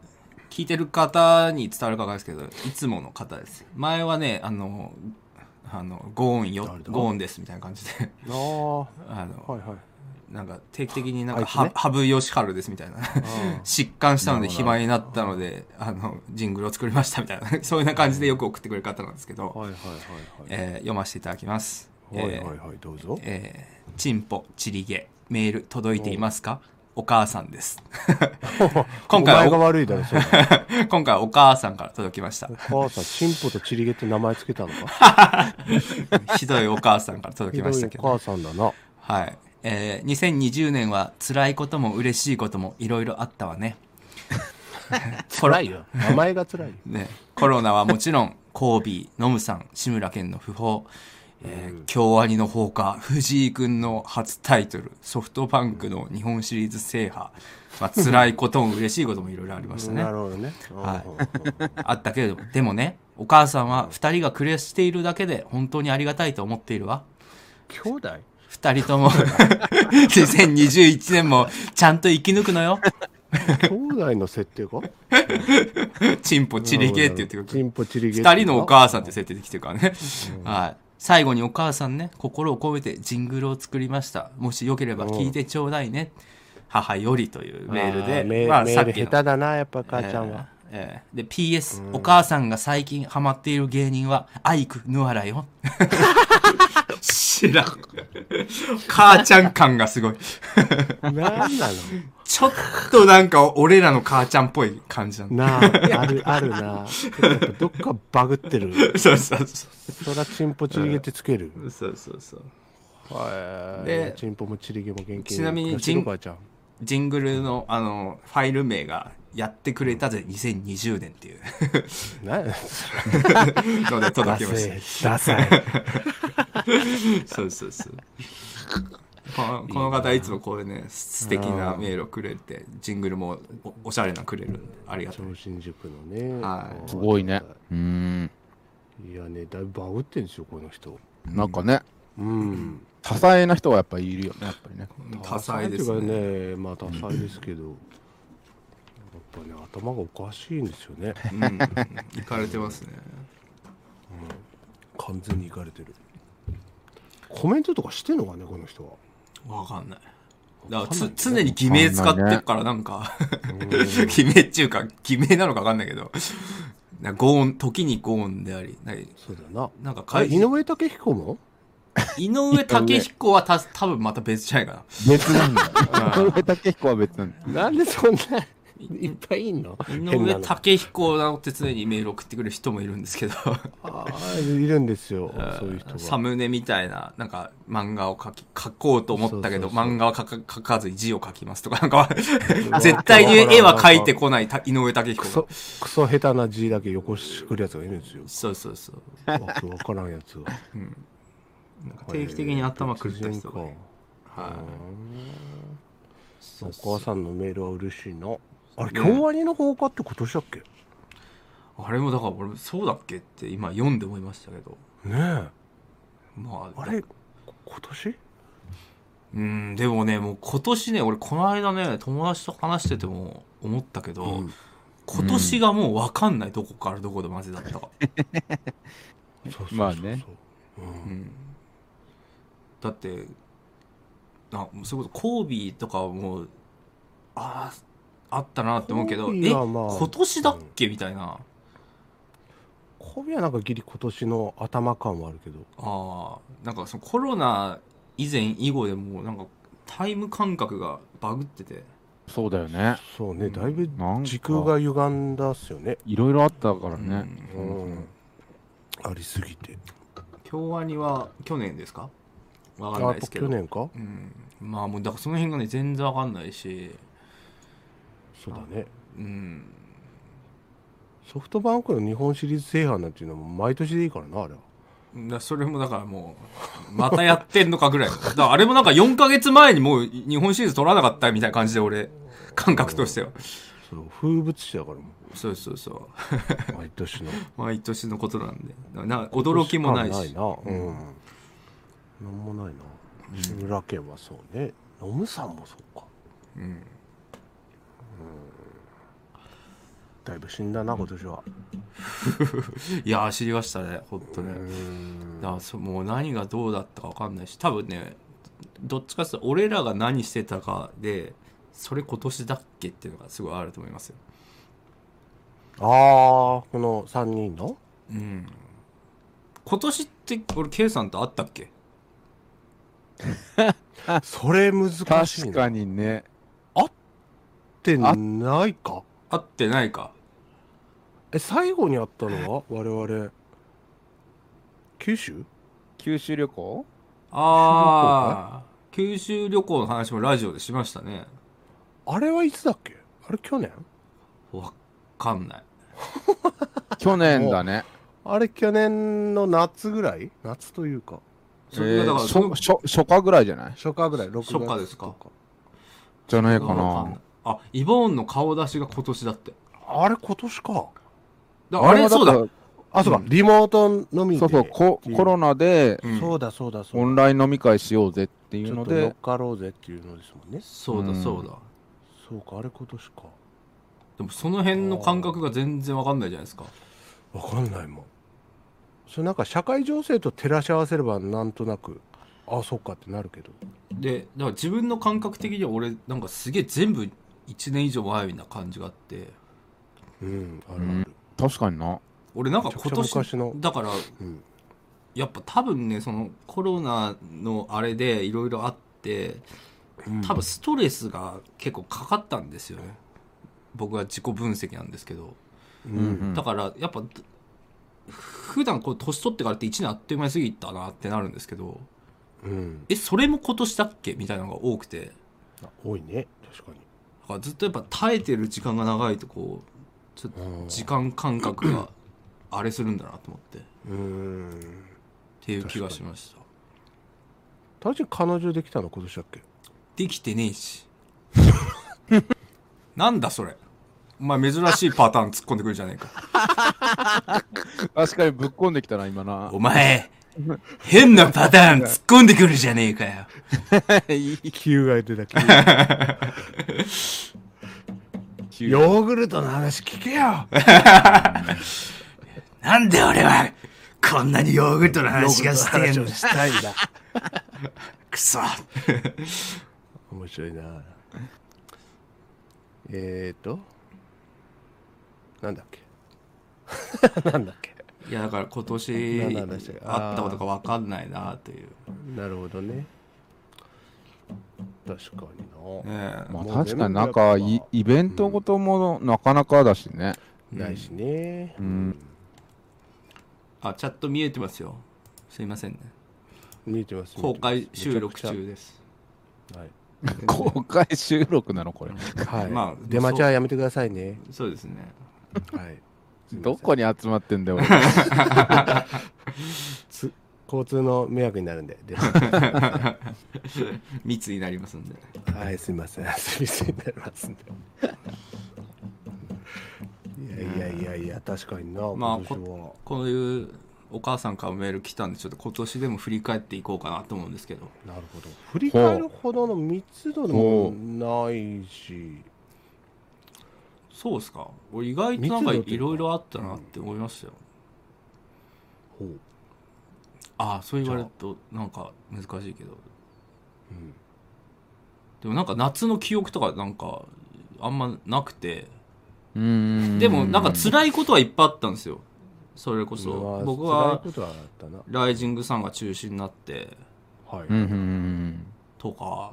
聞いてる方に伝わるかわかんないですけどいつもの方です。前はねあのあのゴーンよゴーンですみたいな感じで。あ あはいはい。なんか定期的になんか、あいつね。は羽生善治ですみたいな。疾患したので暇になったのであのジングルを作りましたみたいな。そういうな感じでよく送ってくれる方なんですけど、はいはいはいえー読ませていただきます。はいはいはい。どうぞ。えーチンポチリゲメール届いていますか？お母さんです。今お回は前が悪いだろそれお 今回はお母さんから届きましたお。母さんチンポとチリゲって名前つけたのか？ひどいお母さんから届きましたけど。ひどいお母さんだなはい。えー2020年は辛いことも嬉しいこともいろいろあったわね。辛いよ名前が辛いよね、コロナはもちろん、コービー、ノムさん、志村けんの訃報、えー京アニの放火、藤井君の初タイトル、ソフトバンクの日本シリーズ制覇、まあ、辛いことも嬉しいこともいろいろありましたねな。るほどねはいうんあったけれども、でもね、お母さんは二人が暮らしているだけで本当にありがたいと思っているわ。兄弟？二人とも、2021年もちゃんと生き抜くのよ。兄弟の設定か チンポチリゲって言ってくる。チンポチリゲ二人のお母さんって設定できてるからね。はい。最後にお母さんね、心を込めてジングルを作りました。もしよければ聞いてちょうだいね。母よりというメールで。まあさっきの下手だなやっぱ母ちゃんは、えーで PS、お母さんが最近ハマっている芸人はアイク・ヌアラよ。知らん。母ちゃん感がすごい。なんなの？ちょっとなんか俺らの母ちゃんっぽい感じなんだ。なああるあるな。どっかバグってる。そうそうそそらチンポチリゲってつける？うそうそうそう。はいでチンポもチリゲも元気に。ちなみに暮らしてる母ちゃんジングルのあのファイル名がやってくれたぜ2020年っていう。なので届ダきましセダサいたそうそうそう。このこの方いつもこういうね素敵なメールをくれてジングルもおおしゃれなくれるんでありがとう超新塾のねはい。すごいね。うーん。いやねだいぶバグってんですよこの人。なんかね。うん多彩な人はやっぱいるよねやっぱりね。多彩ですってねいうかねまあ多彩ですけど、やっぱね頭がおかしいんですよね。うん。行かれてますね。完全にいかれてる。コメントとかしてんのかねこの人は。わかんない。だからつ常に偽名使ってっからなんか。偽名っていうか偽名なのかわかんないけど。なゴーン時にゴーンでありなそうだな。なんか井上武彦も？井上武彦はた多分また別じゃないか別なんだ。うん井上武彦は別なんだ。なんでそんないっぱいいんの？な井上変なの武彦なのって常にメール送ってくる人もいるんですけど。あーいるんですよ。そういう人が。サムネみたいななんか漫画を描き書こうと思ったけどそうそうそう漫画は書か書かずに字を書きますとかなんか 絶対に絵は描いてこないた井上武彦が。クソクソ下手な字だけよこしてくるやつがいるんですよ。そうそうそう。わけわからんやつがなんか定期的に頭狂った人が突然かはお母さんのメールは嬉しいな。あれね京アニの放火って今年だっけ？い、あれもだから俺そうだっけって今読んで思いましたけど。ねえ。まああれこ今年？うんでもねもう今年ね俺この間ね友達と話してても思ったけど、うん。今年がもう分かんないどこからどこでマジだったか、そうそうそうそう。まあね。うんうんだってあそれこそコービーとかはもうあああったなって思うけどえまあ今年だっけ？みたいな。コビはなんかギリ今年の頭感はあるけど。ああなんかそのコロナ以前以後でもうなんかタイム感覚がバグってて。そうだよね。そうねだいぶなんか時空が歪んだっすよね。いろいろあったからね、うん。ありすぎて。京アニは去年ですか？わかんないですけど。去年か？うん、まあもうだからその辺がね全然わかんないし。そうだね。うん。ソフトバンクの日本シリーズ制覇なんていうのも毎年でいいからなあれは。だそれもだからもうまたやってんのかぐらい。だあれもなんか4ヶ月前にもう日本シリーズ取らなかったみたいな感じで俺。感覚としては。そう風物詩だからもそうそうそう。う毎年の。毎年のことなんで。な驚きもないし。ないな。うんなんもないな。志村けんはそうね。ノムさんもそうか。うん。だいぶ死んだな今年は。いやー知りましたね。本当ね。うん。だからそもう何がどうだったか分かんないし多分ねどっちかっていうと俺らが何してたかでそれ今年だっけっていうのがすごいあると思いますよ。ああこの3人の？うん。今年って俺 K さんと会ったっけ？それ難しい確なかにね。ってないか？会ってないか。え最後に会ったのは？我々。九州？九州旅行？ああ九州旅行の話もラジオでしましたね。あれはいつだっけ？あれ去年？わかんない。去年だね。あれ去年の夏ぐらい？夏というかそれがだからえーその初初初夏ぐらいじゃない？初夏ぐらい6月初夏ですか？とじゃないかな。あイボーンの顔出しが今年だって。あれ今年か。だあれそうだ。あそうか、リモート飲みで。そうそうココロナでうん。そうだそうだそうだ。オンライン飲み会しようぜっていうのちょっと乗っでかろうぜっていうのですもんね。そうだうん。そうだ、そうかあれ今年か。でもその辺の感覚が全然わかんないじゃないですか。わかんないもんそれなんか社会情勢と照らし合わせればなんとなくあそっかってなるけど。でだから自分の感覚的には俺なんかすげえ全部1年以上前な感じがあって。うんあるうん。ある、確かにな。俺なんか今年昔のだからうん。やっぱ多分ねそのコロナのあれでいろいろあって多分ストレスが結構かかったんですよね。僕は自己分析なんですけど。うん、うん。だからやっぱ普段こう年取ってからって1年あっという間に過ぎたなってなるんですけどうん。えそれも今年だっけ？みたいなのが多くて。あ多いね。確かに。だからずっとやっぱ耐えてる時間が長いとこうちょっとうん時間感覚があれするんだなと思って。っうん。ていう気がしました。確かに。彼女できたの今年だっけ？できてねえし。なんだそれお前珍しいパターン突っ込んでくるじゃねえか。確かにぶっこんできたな今な。お前変なパターン突っ込んでくるじゃねえかよ。球が出た球ヨーグルトの話聞けよ。なんで俺はこんなにヨーグルトの話がしてんのしたいんだくそ面白いな。えーと？なんだっけ？なんだっけ？いやだから今年あったことが分かんないなという。なるほどね。確かにな、ねえ。まあ確かになんかイイベントごともなかなかだしね。ないしね、うん。あチャット見えてますよ。すいませんね。見えてます公開収録中です。はい。公開収録なのこれ。はい、まあ出待ちはやめてくださいね。そうですねはい。どこに集まってんだよ俺 つ交通の迷惑になるんで。密になりますんではい、すみません。すみません。になりますんで。いやいやいやいや、確かにな、まあ今年は。こういうお母さんからメール来たんでちょっと今年でも振り返っていこうかなと思うんですけどなるほど。振り返るほどの密度でもないし、そうですか。俺意外となんかいろいろあったなって思いましたよ、ほう。ああそう言われるとなんか難しいけど。うん。でもなんか夏の記憶とかなんかあんまなくて。うーん。でもなんか辛いことはいっぱいあったんですよ。それこそ。まあ僕はライジングさんが中止になって。はい、うんうんうん。とか。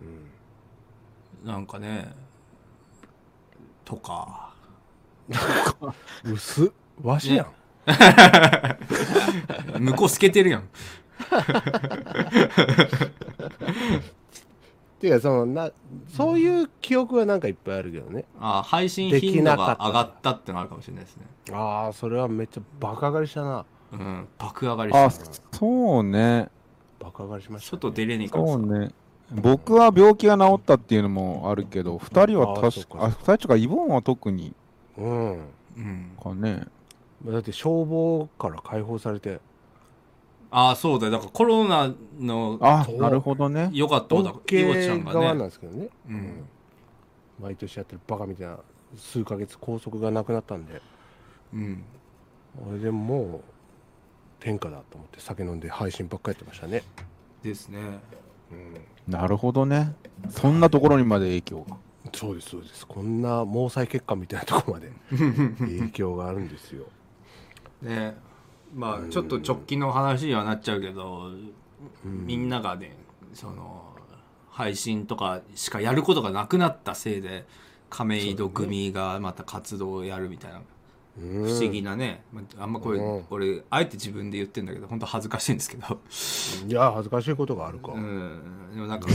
うん。なんかねとか。薄っ。わしやん、向こう透けてるやん。ていうかそのなそういう記憶はなんかいっぱいあるけどね。あ配信で頻度きなかったが上がったってのあるかもしれないですね。ああそれはめっちゃ爆上がりしたな。うん爆上がりあした。そうね。爆上がりしました、ちょっと出れねえからさ。そうね僕は病気が治ったっていうのもあるけど二人は確かあ二人とかイボンは特に。うん。うん。かね。だって消防から解放されて。ああそうだよ。だからコロナのあなるほどね。良かったことだイボちゃん OK 側なんがねですけどね、うん。毎年やってるバカみたいな数ヶ月拘束がなくなったんで。うん。俺でももう天下だと思って酒飲んで配信ばっかりやってましたね、ですね。うん、なるほどね。そんなところにまで影響が。そうですそうです。こんな毛細血管みたいなところまで影響があるんですよ。ね。まあちょっと直近の話にはなっちゃうけど、みんながねその配信とかしかやることがなくなったせいで亀戸組がまた活動をやるみたいな不不思議なね、まああんまこれ、うん。俺あえて自分で言ってんだけど本当恥ずかしいんですけど、いや恥ずかしいことがあるか、うん、でもなんか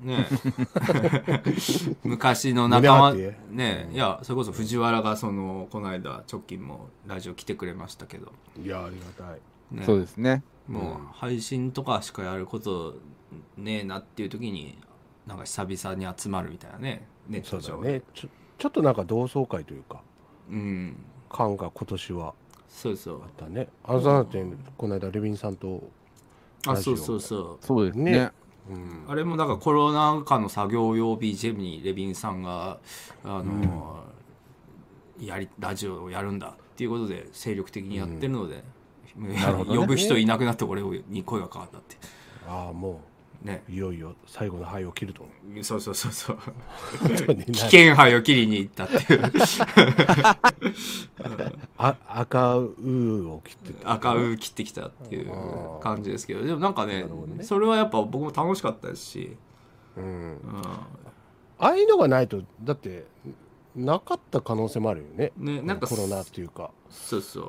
ね。昔の仲間胸張って。ね。いやそれこそ藤原がそのこの間直近もラジオ来てくれましたけど、いやありがたい。ね、そうですね。もう配信とかしかやることねえなっていう時になんか久々に集まるみたいなねネッそうだト上で。ねちょちょっとなんか同窓会というか。うん感が今年は。そうそう。あったね。あのさんだってこの間レビンさんとあラジオ。そうそうそう。そうですね。ね。うん。あれもだからコロナ禍の作業用 BGM にレビンさんがあの、やりラジオをやるんだっていうことで精力的にやってるので、るほどね。呼ぶ人いなくなって俺に声がかかったって。ああもね。ういよいよ最後の灰を切ると。そうそうそうそう。危険杯を切りに行ったっていう。あ赤うーを切ってた。赤う切ってきたっていう感じですけど。でもなんかねね。それはやっぱ僕も楽しかったですし、うん。うん、ああいうのがないとだってなかった可能性もあるよね。ねなんかコロナっていうか、そうそう。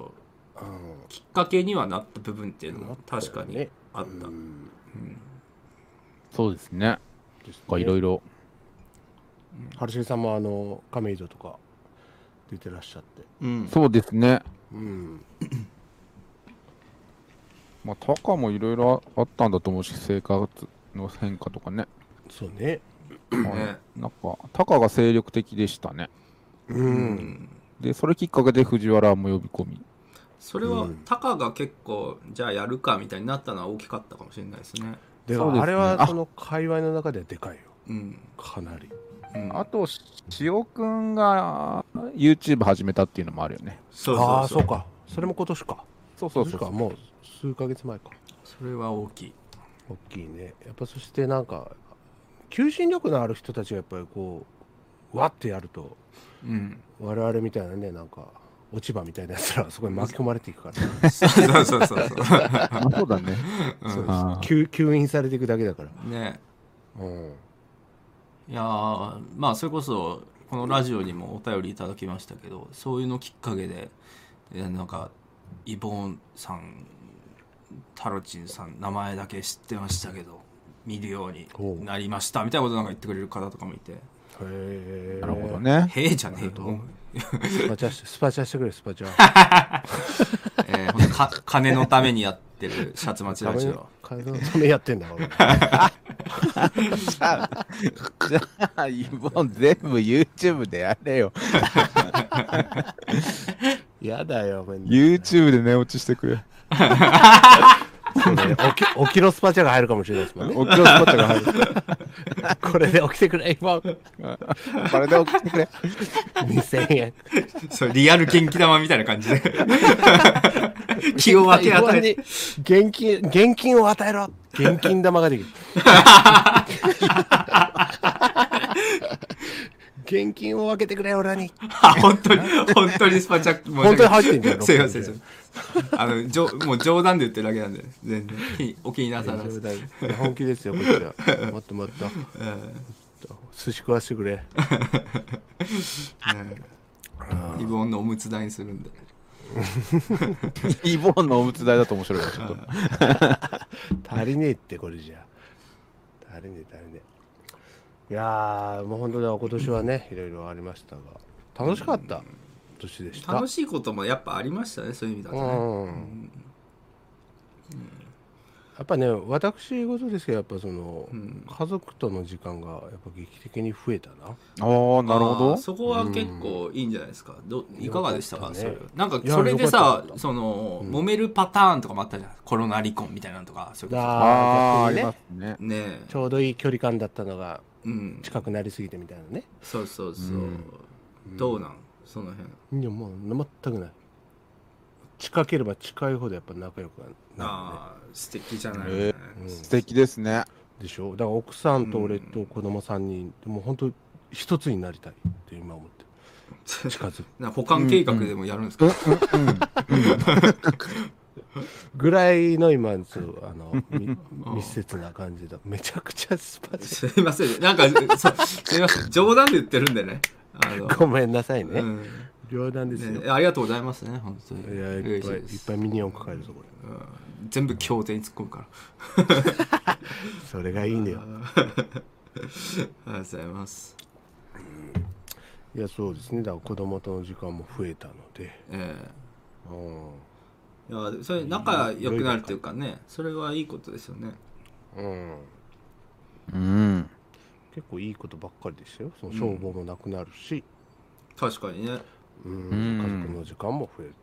うん、きっかけにはなった部分っていうのも確かにね。あった、うんそうですね。いろいろ春重さんもあの亀戸とか出てらっしゃって。うん。そうですね。うん。まあタカもいろいろあったんだと思うし生活の変化とかね。そうね。ね。なんかタカが精力的でしたね。う、うんん。でそれきっかけで藤原も呼び込み。それはうん。タカが結構じゃあやるかみたいになったのは大きかったかもしれないですねでもあれはあ。その界隈の中ではでかいよ。うん、かなり。うん、あと塩くんが YouTube 始めたっていうのもあるよね。そうああそう。そうそうか。それも今年か。そう今年かもう数ヶ月前か。それは大きい。大きいね。やっぱそしてなんか求心力のある人たちがやっぱりこうわってやるとうん。我々みたいなねなんか落ち葉みたいなやつらはそこに巻き込まれていくから、そうそうそうそう。そうあそうだねそう吸吸引されていくだけだから。ね。うん。いやーまあそれこそこのラジオにもお便りいただきましたけどそういうのきっかけでなんかイボンさんタロチンさん名前だけ知ってましたけど見るようになりましたみたいなことなんか言ってくれる方とかもいて。へえなるほどね「へえ」じゃねえよ、スパチャしてスパチャしてくれスパチャ えーほんとか金のためにやってるシャツ町ラジオ。金のためやってんだ俺。じゃあイボン全部 YouTube でやれよ。やだよ YouTube で寝落ちしてくれ ね。起き起きろスパチャが入るかもしれないですもんね。おきろスポットが入る。これで起きてくれ今。これで送ってくれ。2000円。そうリアル元気玉みたいな感じで。気を分け与えて。て現金現金を与えろ。現金玉ができる。現金を分けてくれ俺に。あ本当に本当にスパチャ本当に入ってんじゃんすいません600あのじょもう冗談で言ってるだけなんで全然。気お気になさらず、本気ですよこっちは。もっともっと寿司食わしてくれ。イブオンのおむつ代にするんで。イボンのおむつ代だと面白いわちょっと。足りねえってこれじゃ。足りねえ足りねえ。いやーもう本当だ今年はねいろいろありましたが。楽しかった年でした。楽しいこともやっぱありましたねそういう意味だとね、うん。やっぱね私事ですけどやっぱその、家族との時間がやっぱ劇的に増えたな。ああなるほあどーそこは結構いいんじゃないですか。どいかがでしたか？ね。それ。なんかそれでさその、揉めるパターンとかもあったじゃんコロナ離婚みたいなのとかそれこそああありあねますね。ねえ。ちょうどいい距離感だったのがうん。近くなりすぎてみたいなね。そうそうそう、どうなん？その辺。いやもう全くない。近ければ近いほどやっぱ仲良くなる、ね、ああ素敵じゃない、えー素敵ですね。でしょ？だから奥さんと俺と子供3人もう本当一つになりたいって今思って。る近づく。な保管計画でもやるんですか、ぐらいの今そうあのみ密接な感じだめちゃくちゃスパチすいません。なん。かそうすいません。冗談で言ってるん。でねごめんなさいね、うん。冗談ですよ、ねありがとうございますね本当に。いやいっぱいいっぱいミニオン抱えるぞこれ。全部協定に突っ込むから。それがいいんだよ。ありがとうございます。いやそうですね。だから子供との時間も増えたので。えうん。えいやそれ仲良くなるっていうかねそれはいいことですよね。うん。うん結構いいことばっかりでしたよ。その消防もなくなるし、確かにね。うん。うん家族の時間も増えるっ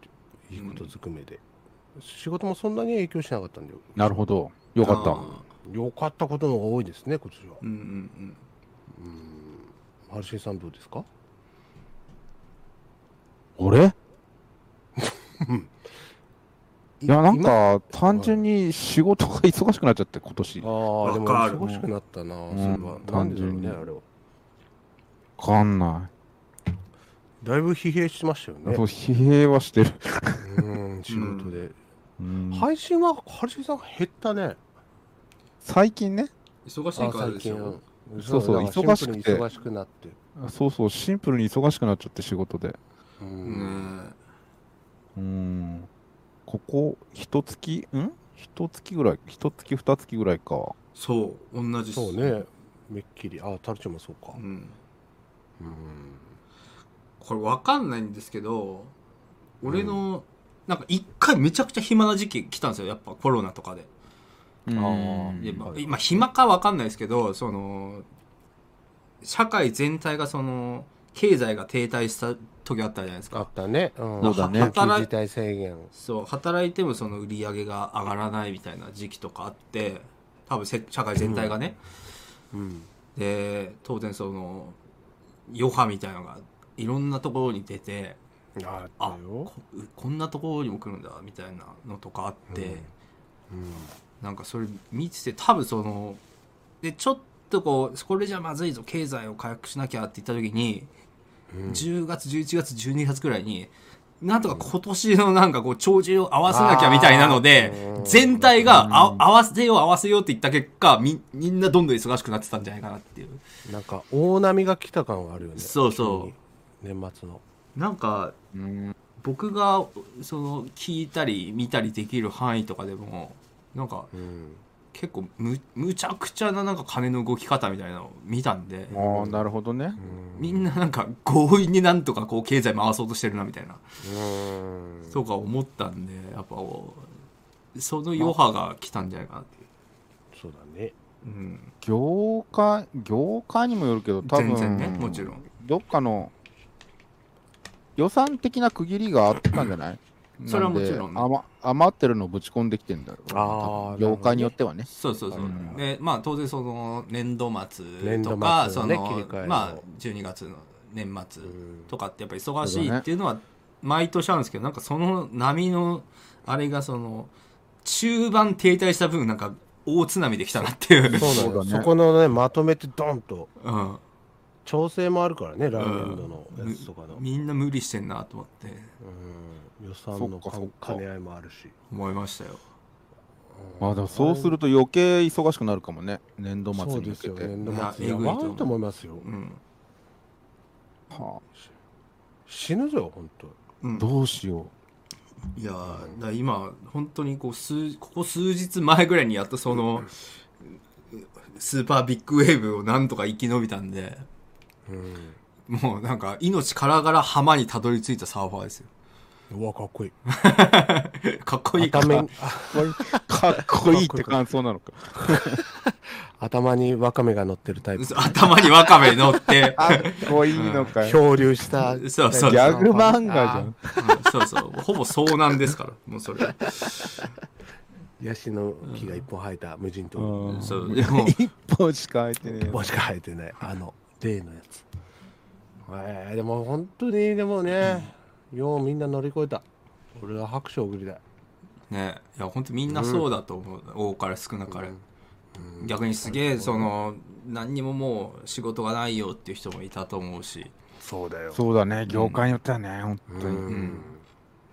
ていういいことずくめで、仕事もそんなに影響しなかったんだよ。なるほど。よかった。よかったことの方が多いですね今年は。うんうんハルシーさんどうですか？俺いいやなん今か単純に仕事が 忙しくなっちゃって今年。ああでも忙しくなったな、んそれは単純に。ねあれは。わかんなだいぶ疲弊しましたよい、ね。そう疲弊はしてる、うん仕事で、うん。配信はハルシーさん減ったね。最近ね。忙しいからでしょうんそうそう忙しくて。忙しくなって。そうそうシンプルに忙しくなっちゃって仕事で。うん。ね。うんここ一月ん？一月ぐらい一月二月ぐらいか。そう同じっすそうね。めっきり。あタルチョもそうか。うん。うん。これ分かんないんですけど俺の、なんか一回めちゃくちゃ暇な時期来たんですよ。やっぱコロナとかで、うん。あでまあはい。今暇か分かんないですけどその社会全体がその経済が停滞した時あったじゃないですか。あったね、うん、そうだね。緊急事態宣言。そう働いてもその売り上げが上がらないみたいな時期とかあって多分せ社会全体がね、うん。で当然その余波みたいなのがいろんなところに出てあっあここんなところにも来るんだみたいなのとかあって、うん。なんかそれ見てて多分そのでちょっとこうこれじゃまずいぞ経済を回復しなきゃって言った時に、10月11月12月くらいになんとか今年のなんかこう帳尻を合わせなきゃみたいなので全体があ合わせよう合わせようって言った結果みみんなどんどん忙しくなってたんじゃないかなっていう。なんか大波が来た感があるよねそうそう。年末の。なんかうん僕がその聞いたり見たりできる範囲とかでもなんかうん結構むむちゃくちゃななんか金の動き方みたいなのを見たんで。ああなるほどね。みんななんか強引になんとかこう経済回そうとしてるなみたいな。うん。とか思ったんでやっぱその余波が来たんじゃないかなっていう、そうだね。うん、業界業界にもよるけど多分全然ねもちろん。どっかの予算的な区切りがあったんじゃない？それはもちろんね。余余ってるのをぶち込んできてんだろうなあ業界によってはね。そうそうそう、うん。でまあ当然その年度末とか、のそのまあ12月の年末うん。とかってやっぱ忙しいっていうのは毎年あるんですけどなんかその波のあれがその中盤停滞した分なんか大津波できたなっていう。そうねのそこのねまとめてドンと。うん。調整もあるからね来年度のやつとかの、みんな無理してんなと思って。うん、予算の兼ね合いもあるし。思いましたよ。あでもそうすると余計忙しくなるかもね。年度末そうですよ。に向けて、年度末。やえぐいと思う。ばいと思いますよ。うん。は死ぬぞ本当。うん。あ、どうしよいやーだから今本当にこう数ここ数日前ぐらいにやっとそのスーパービッグウェーブをなんとか生き延びたんで。うん。もうなんか命からがら浜にたどり着いたサーファーですようわかっこいい。かっこいい。か頭に うかっこいいって感想なのか。頭にワカメが乗ってるタイプ。頭にワカメ乗って。かっこいいのかよ。漂流した。そうそうギャグ漫画じゃん。うんそうそう。ほぼ遭難ですからもうそれ。ヤシの木が一本生えた無人島。うん。そう。でも一本しか空いてねえもしか生えてない。あの例のやつ。えー、でも本当にでもね、ようみんな乗り越えた。俺は拍手を送りたい。ねいや本当みんなそうだと思う、多かれ少なかれ、逆にすげえその何にももう仕事がないよっていう人もいたと思うし。そうだよ。そうだね業界によってはね本当に、うん、ん。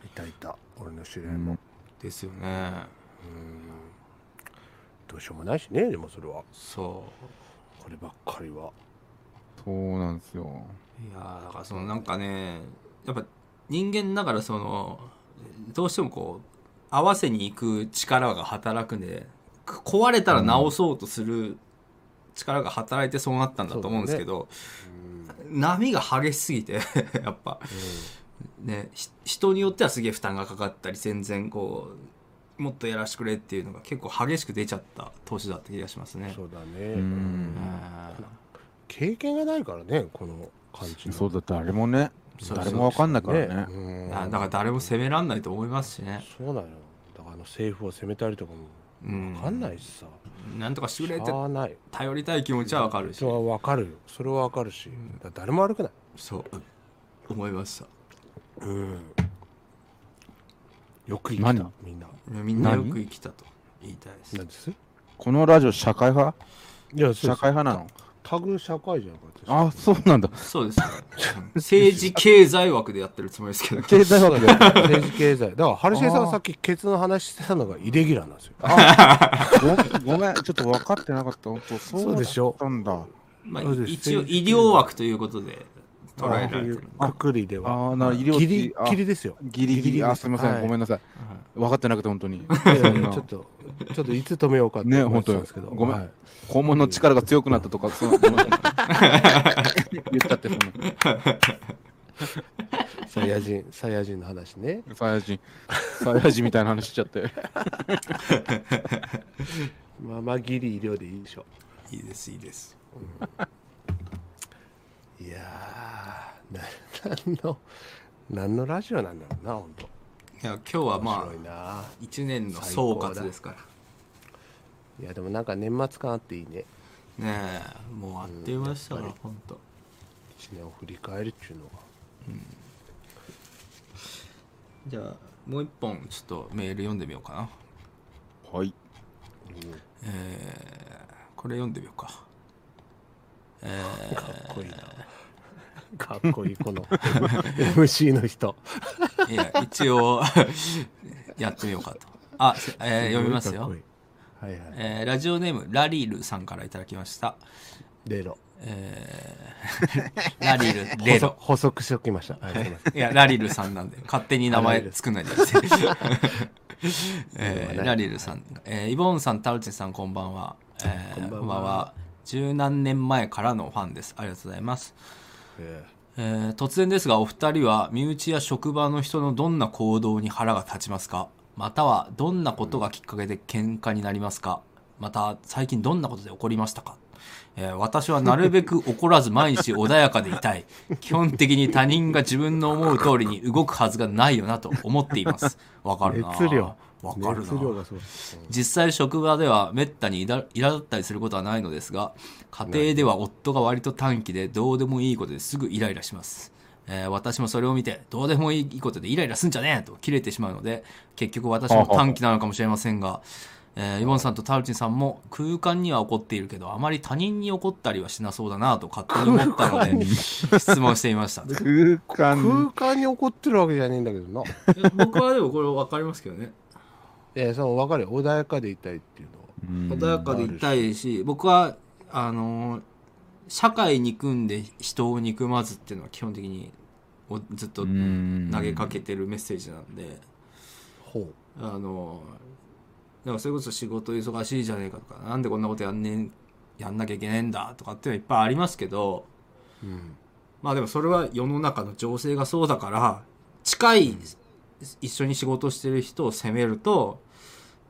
いたいた。俺の知り合いも、ですよね。どうしようもないしねでもそれは。そこればっかりは。そうなんですよ。ういやーだからそのなんかねやっぱ人間ながらそのどうしてもこう合わせに行く力が働くんでく壊れたら直そうとする力が働いてそうなったんだと思うんですけど、波が激しすぎて やっぱ。ねひ人によってはすげえ負担がかかったり全然こうもっとやらしてくれっていうのが結構激しく出ちゃった年だった気がしますね。そうだね、うん。あ経験がないからねこの感じの。そうだ誰もね誰もわかんないからね。ねうん。だから誰も責めらんないと思いますしね。そうなの。よだからあの政府を責めたりとかうん。も分かんないしさ、なんとかしてくれっしてゃあない。頼りたい気持ちはわかるし。それは分かるよ。それは分かるし、だから誰も悪くない。そう。思いました。うん。よく生きた何？みんな。みんなよ何く生きたと言いたいです。何です？このラジオ社会派？いや社会派なの？タグ社会じゃんこれあそうなんだ。そうです。ね政治経済枠でやってるつもりですけど。経済学で 政治経済。だからハルシエさんがさっきケツの話してたのがイレギュラーなんですよ。ごごめん。ちょっと分かってなかった。本当そうでしょだったんだ。まあ一応医療枠ということで捉えられてる。くくりでは。あーな医療ギリあギリですよ。ギリギリ。あすみません、はい。ごめんなさい。分かってなくて本当に。ちょっとちょっといつ止めようかってね思ってたんですけど、ごめんはい。肛門の力が強くなったとかそう 言っちゃってそサイヤ人サイヤ人の話ね。のサイヤ人。サイヤ人みたいな話しちゃって。まあまあギリ医療でいいでしょいいですいいですいやーな 何の何のラジオなんだろうな本当。いや今日はまあ面白いな。1年の総括ですから。いやでもなんか年末感あっていいね。ねえもうあっという間でしたから本当。一年を振り返るっていうのが。じゃあもう一本ちょっとメール読んでみようかな。はい。えー、これ読んでみようかえ かっこいいな。かっこいいこの MC の人。ー、いや一応 やってみようかと。あ、せえー読みますよ。はいはい。えーラジオネームラリールさんからいただきました。レロ。えー、ラリールレロ。補足しておきました。はいやラリルさんなんで勝手に名前作んないでください、えーラリルさん、えーイボンさんタルチンさんこんばんは、えーこんばんは十何年前からのファンです。ありがとうございます。ええ。ー突然ですがお二人は身内や職場の人のどんな行動に腹が立ちますか？またはどんなことがきっかけで喧嘩になりますか？また最近どんなことで起こりましたか、えー私はなるべく怒らず毎日穏やかでいたい。基本的に他人が自分の思う通りに動くはずがないよなと思っています。わかるな熱量わかるな。実際職場ではめったにいら苛立ったりすることはないのですが家庭では夫が割と短気でどうでもいいことですぐイライラします、えー私もそれを見てどうでもいいことでイライラすんじゃねえと切れてしまうので結局私も短気なのかもしれませんが、えーイボンさんとタウチンさんも空間には怒っているけどあまり他人に怒ったりはしなそうだなと勝手に思ったのでに 質問してみました。空空間間に怒ってるわけじゃねえんだけどな。僕はでもこれ分かりますけどねえその分かるよ穏やかでいたいっていうのは。穏やかでいたいし僕はあのー社会憎んで人を憎まずっていうのは基本的におずっと投げかけてるメッセージなんでほあのだからそれこそ仕事忙しいじゃねえかとかなんでこんなことやんねんやんなきゃいけないんだとかっていうのはいっぱいありますけどう。うん。まあでもそれは世の中の情勢がそうだから近い一緒に仕事してる人を責めると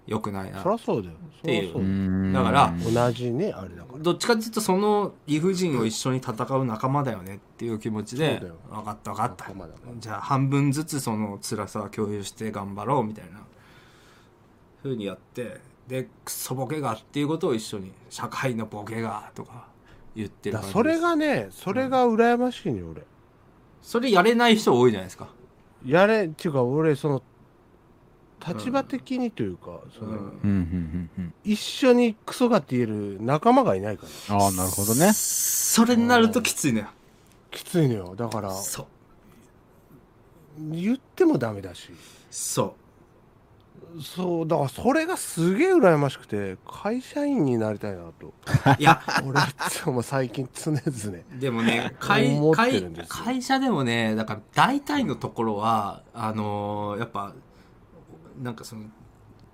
良くないな。そりゃそうだよ。そりゃそうだから同じね、あれだから。どっちかっていうとその理不尽を一緒に戦う仲間だよねっていう気持ちで分かった分かった。じゃあ半分ずつその辛さを共有して頑張ろうみたいな。ふうにやってでクソボケがっていうことを一緒に社会のボケがとか言ってるそれがね、それが羨ましいね、俺。それやれない人多いじゃないですか。やれ、っていうか俺、その、立場的にというか、その、うんうんうんうんうん一緒にクソがって言える仲間がいないから。ああなるほどねそれになるときついのよきついのよ。だから、そう言ってもダメだし。そそう、だからそれがすげえ羨ましくて、会社員になりたいなと。う いや俺いつも最近常々。でもね会会会社でもねだから大体のところはあのーやっぱなんかその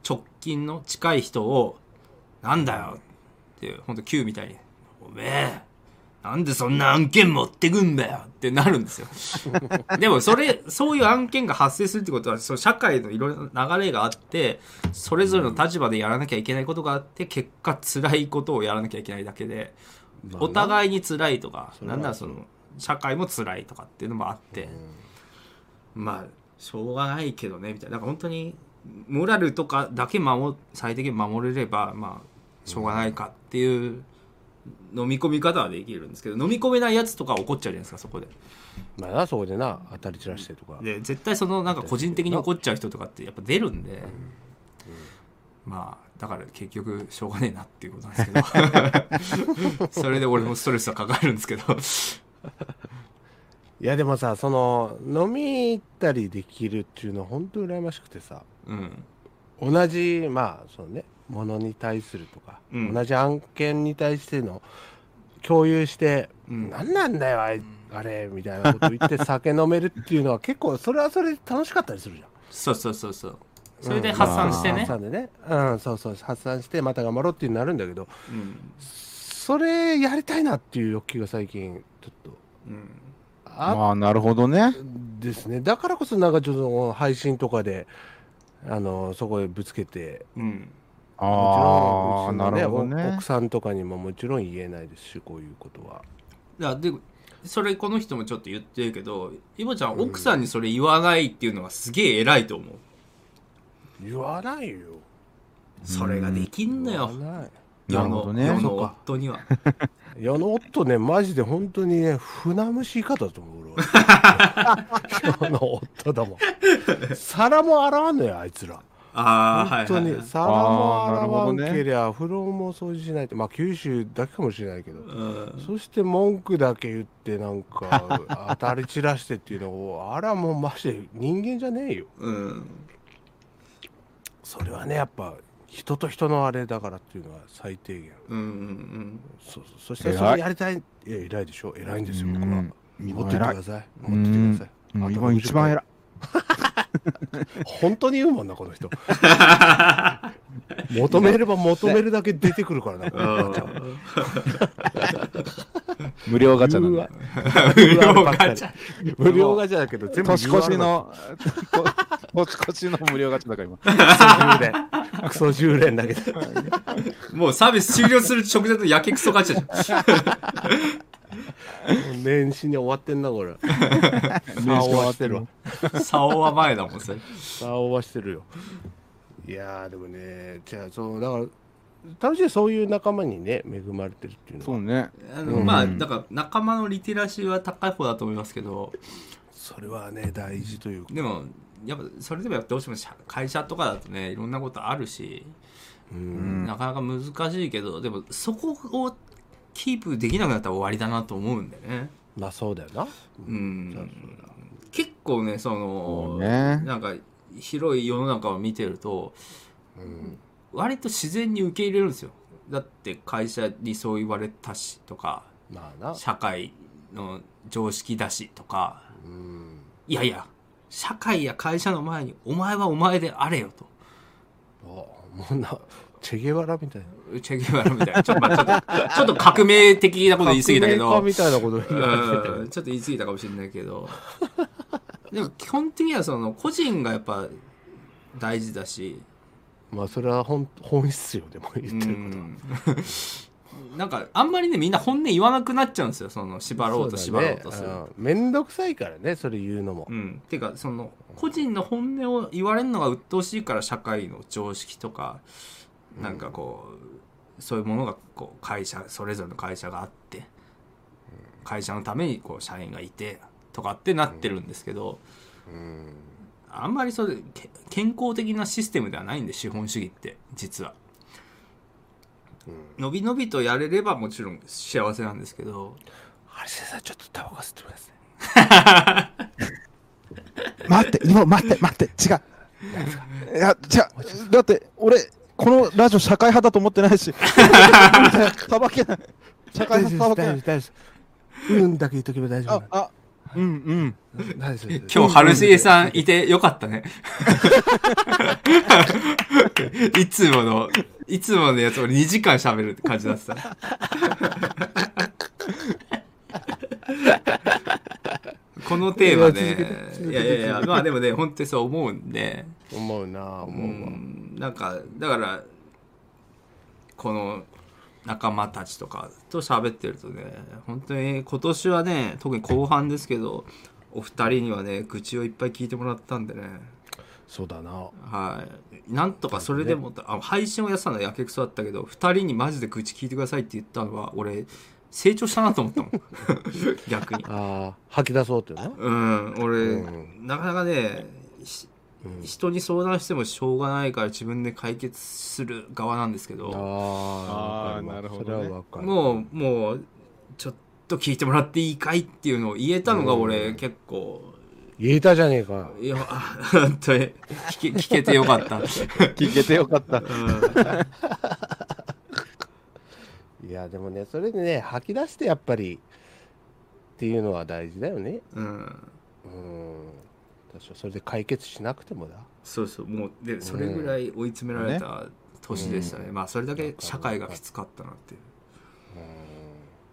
直近の近い人を「なんだよ」って本当 Q みたいに「おめえなんでそんな案件持ってくんだよ」ってなるんですよ。でもそれそういう案件が発生するってことはその社会のいろいろな流れがあってそれぞれの立場でやらなきゃいけないことがあって結果辛いことをやらなきゃいけないだけで。お互いに辛いとか、なんならその社会も辛いとかっていうのもあって、まあしょうがないけどねみたいな。なんか本当にモラルとかだけ守最低限守れればまあしょうがないかっていう飲み込み方はできるんですけど飲み込めないやつとか怒っちゃうじゃないですかそこで。まあな、そこでな、当たり散らしてとか。で絶対そのなんか個人的に怒っちゃう人とかってやっぱ出るんで、まあだから結局しょうがねえなっていうことなんですけど。それで俺もストレスは抱えるんですけどいやでもさ、その、飲み行ったりできるっていうのは本当羨ましくてさ、うん。同じ、まあ、そのね、ものに対するとか、うん。同じ案件に対しての共有して、うん。何なんだよ、あいあれ、みたいなこと言って 酒飲めるっていうのは結構、それはそれで楽しかったりするじゃん。そうそうそうそう。それで発散してね。発、散でね。うん、そうそう、発散してまた頑張ろうっていうなるんだけど、うん。それやりたいなっていう欲求が最近、ちょっと、うん、あまあなるほどね。ですね。だからこそ、なんかちょっと配信とかで、あの、そこへぶつけて、うん、ああなんうちのるほどね。奥さんとかにももちろん言えないですしこういうことは。だからでそれこの人もちょっと言ってるけどイボちゃん奥さんにそれ言わないっていうのはすげえ偉いと思う、言わないよ。それができんのよ。言わない。世のなるほどね。世の夫には 世の夫ねマジで本当にね船虫方だと思う俺は。世の夫だもん。皿も洗わんのよあいつら。ああはい本当に。皿も洗わんけりゃ風呂も掃除しないと。まあ九州だけかもしれないけど。うん。そして文句だけ言ってなんか当たり散らしてっていうのをあれはもうマジで人間じゃねえようんそれはねやっぱ人と人のあれだからっていうのは最低限。うんうんそそしてそれやりたい。いや偉いでしょ。偉いんですよ僕は。うん。持ってってください。うん。持ってってください。一番偉い 本当に言うもんなこの人。求めれば求めるだけ出てくるからな。このガチャ無料ガチャなんうだわ。無料ガチャ。無料ガチャ。だけど全部年越しのと年越しの無料ガチャだから今。クソ10連だけどもうサービス終了する直前のやけくそガチャじゃん年始に終わってんなこれ。年始終わってるわ。竿は前だもんそれ。さあ終わしてるよ。いやーでもねじゃあそうだから楽しいそういう仲間にね恵まれてるっていうのは。そうね。あの、うん。まあだから仲間のリテラシーは高い方だと思いますけど。それはね大事というか。でもやっぱそれでもやっぱどうしても社会社とかだとねいろんなことあるし。うん。なかなか難しいけどでもそこをキープできなくなったら終わりだなと思うんだよね。まあそうだよな。うん。結構ねそそのうね。なんか広い世の中を見てるとうん。割と自然に受け入れるんですよ。だって会社にそう言われたしとかまあな。社会の常識だしとか。うん。いやいや社会や会社の前にお前はお前であれよと。あもうなチェゲバラみたいなチェゲバラみたいなちょっと,、まあ、ちょっとちょっと革命的なこと言い過ぎたけど。みたいなことちょっと言い過ぎたかもしれないけど。でも基本的にはその個人がやっぱ大事だし。まあそれは本本質よでも言ってること なんかあんまりねみんな本音言わなくなっちゃうんですよその縛ろうと縛ろうとする。そうだねうんめんどくさいからねそれ言うのも。うん、ていうかその個人の本音を言われるのが鬱陶しいから社会の常識とかなんかこう、そういうものがこう会社それぞれの会社があって会社のためにこう社員がいてとかってなってるんですけど、うんあんまりそれけ健康的なシステムではないんで資本主義って実は。のびのびとやれればもちろん幸せなんですけどあれ先生ちょっとタバコ吸ってますね 待って、今待って、待って、違う。いや、違う。だって、俺、このラジオ社会派だと思ってないし、たばけない。社会派たばけない。です大丈夫うんだけ言っとけば大丈夫あ、あ、うんうん。大丈夫です 今日春重さんいてよかったね。いつもの、いつものやつ俺2時間喋るって感じだった。このテーマね、いやいやいや、まあでもね、本当にそう思うんで、思うなう思うわん、なんか、だから、この仲間たちとかと喋ってるとね、本当に今年はね、特に後半ですけど、お二人にはね、愚痴をいっぱい聞いてもらったんでね、そうだなはい。なんとかそれでも、あ配信をやってたのはやけくそだったけど、二人にマジで愚痴聞いてくださいって言ったのは、俺、成長したなと思ったもん。逆に。ああ吐き出そうっていうん、俺、うなかなかね、人に相談してもしょうがないから自分で解決する側なんですけど、ああなるほどね。それはわかる。もう、もう、ちょっと聞いてもらっていいかいっていうのを言えたのが俺、結構、言えたじゃねえか。いや、あ本当に聞け聞けてよかった。聞けてよかった。うん。いやでもねそれでね吐き出してやっぱりっていうのは大事だよね。うん。うん確かそれで解決しなくてもだ。そうそう。もうでそれぐらい追い詰められた年でしたね、まあそれだけ社会がきつかったなっていう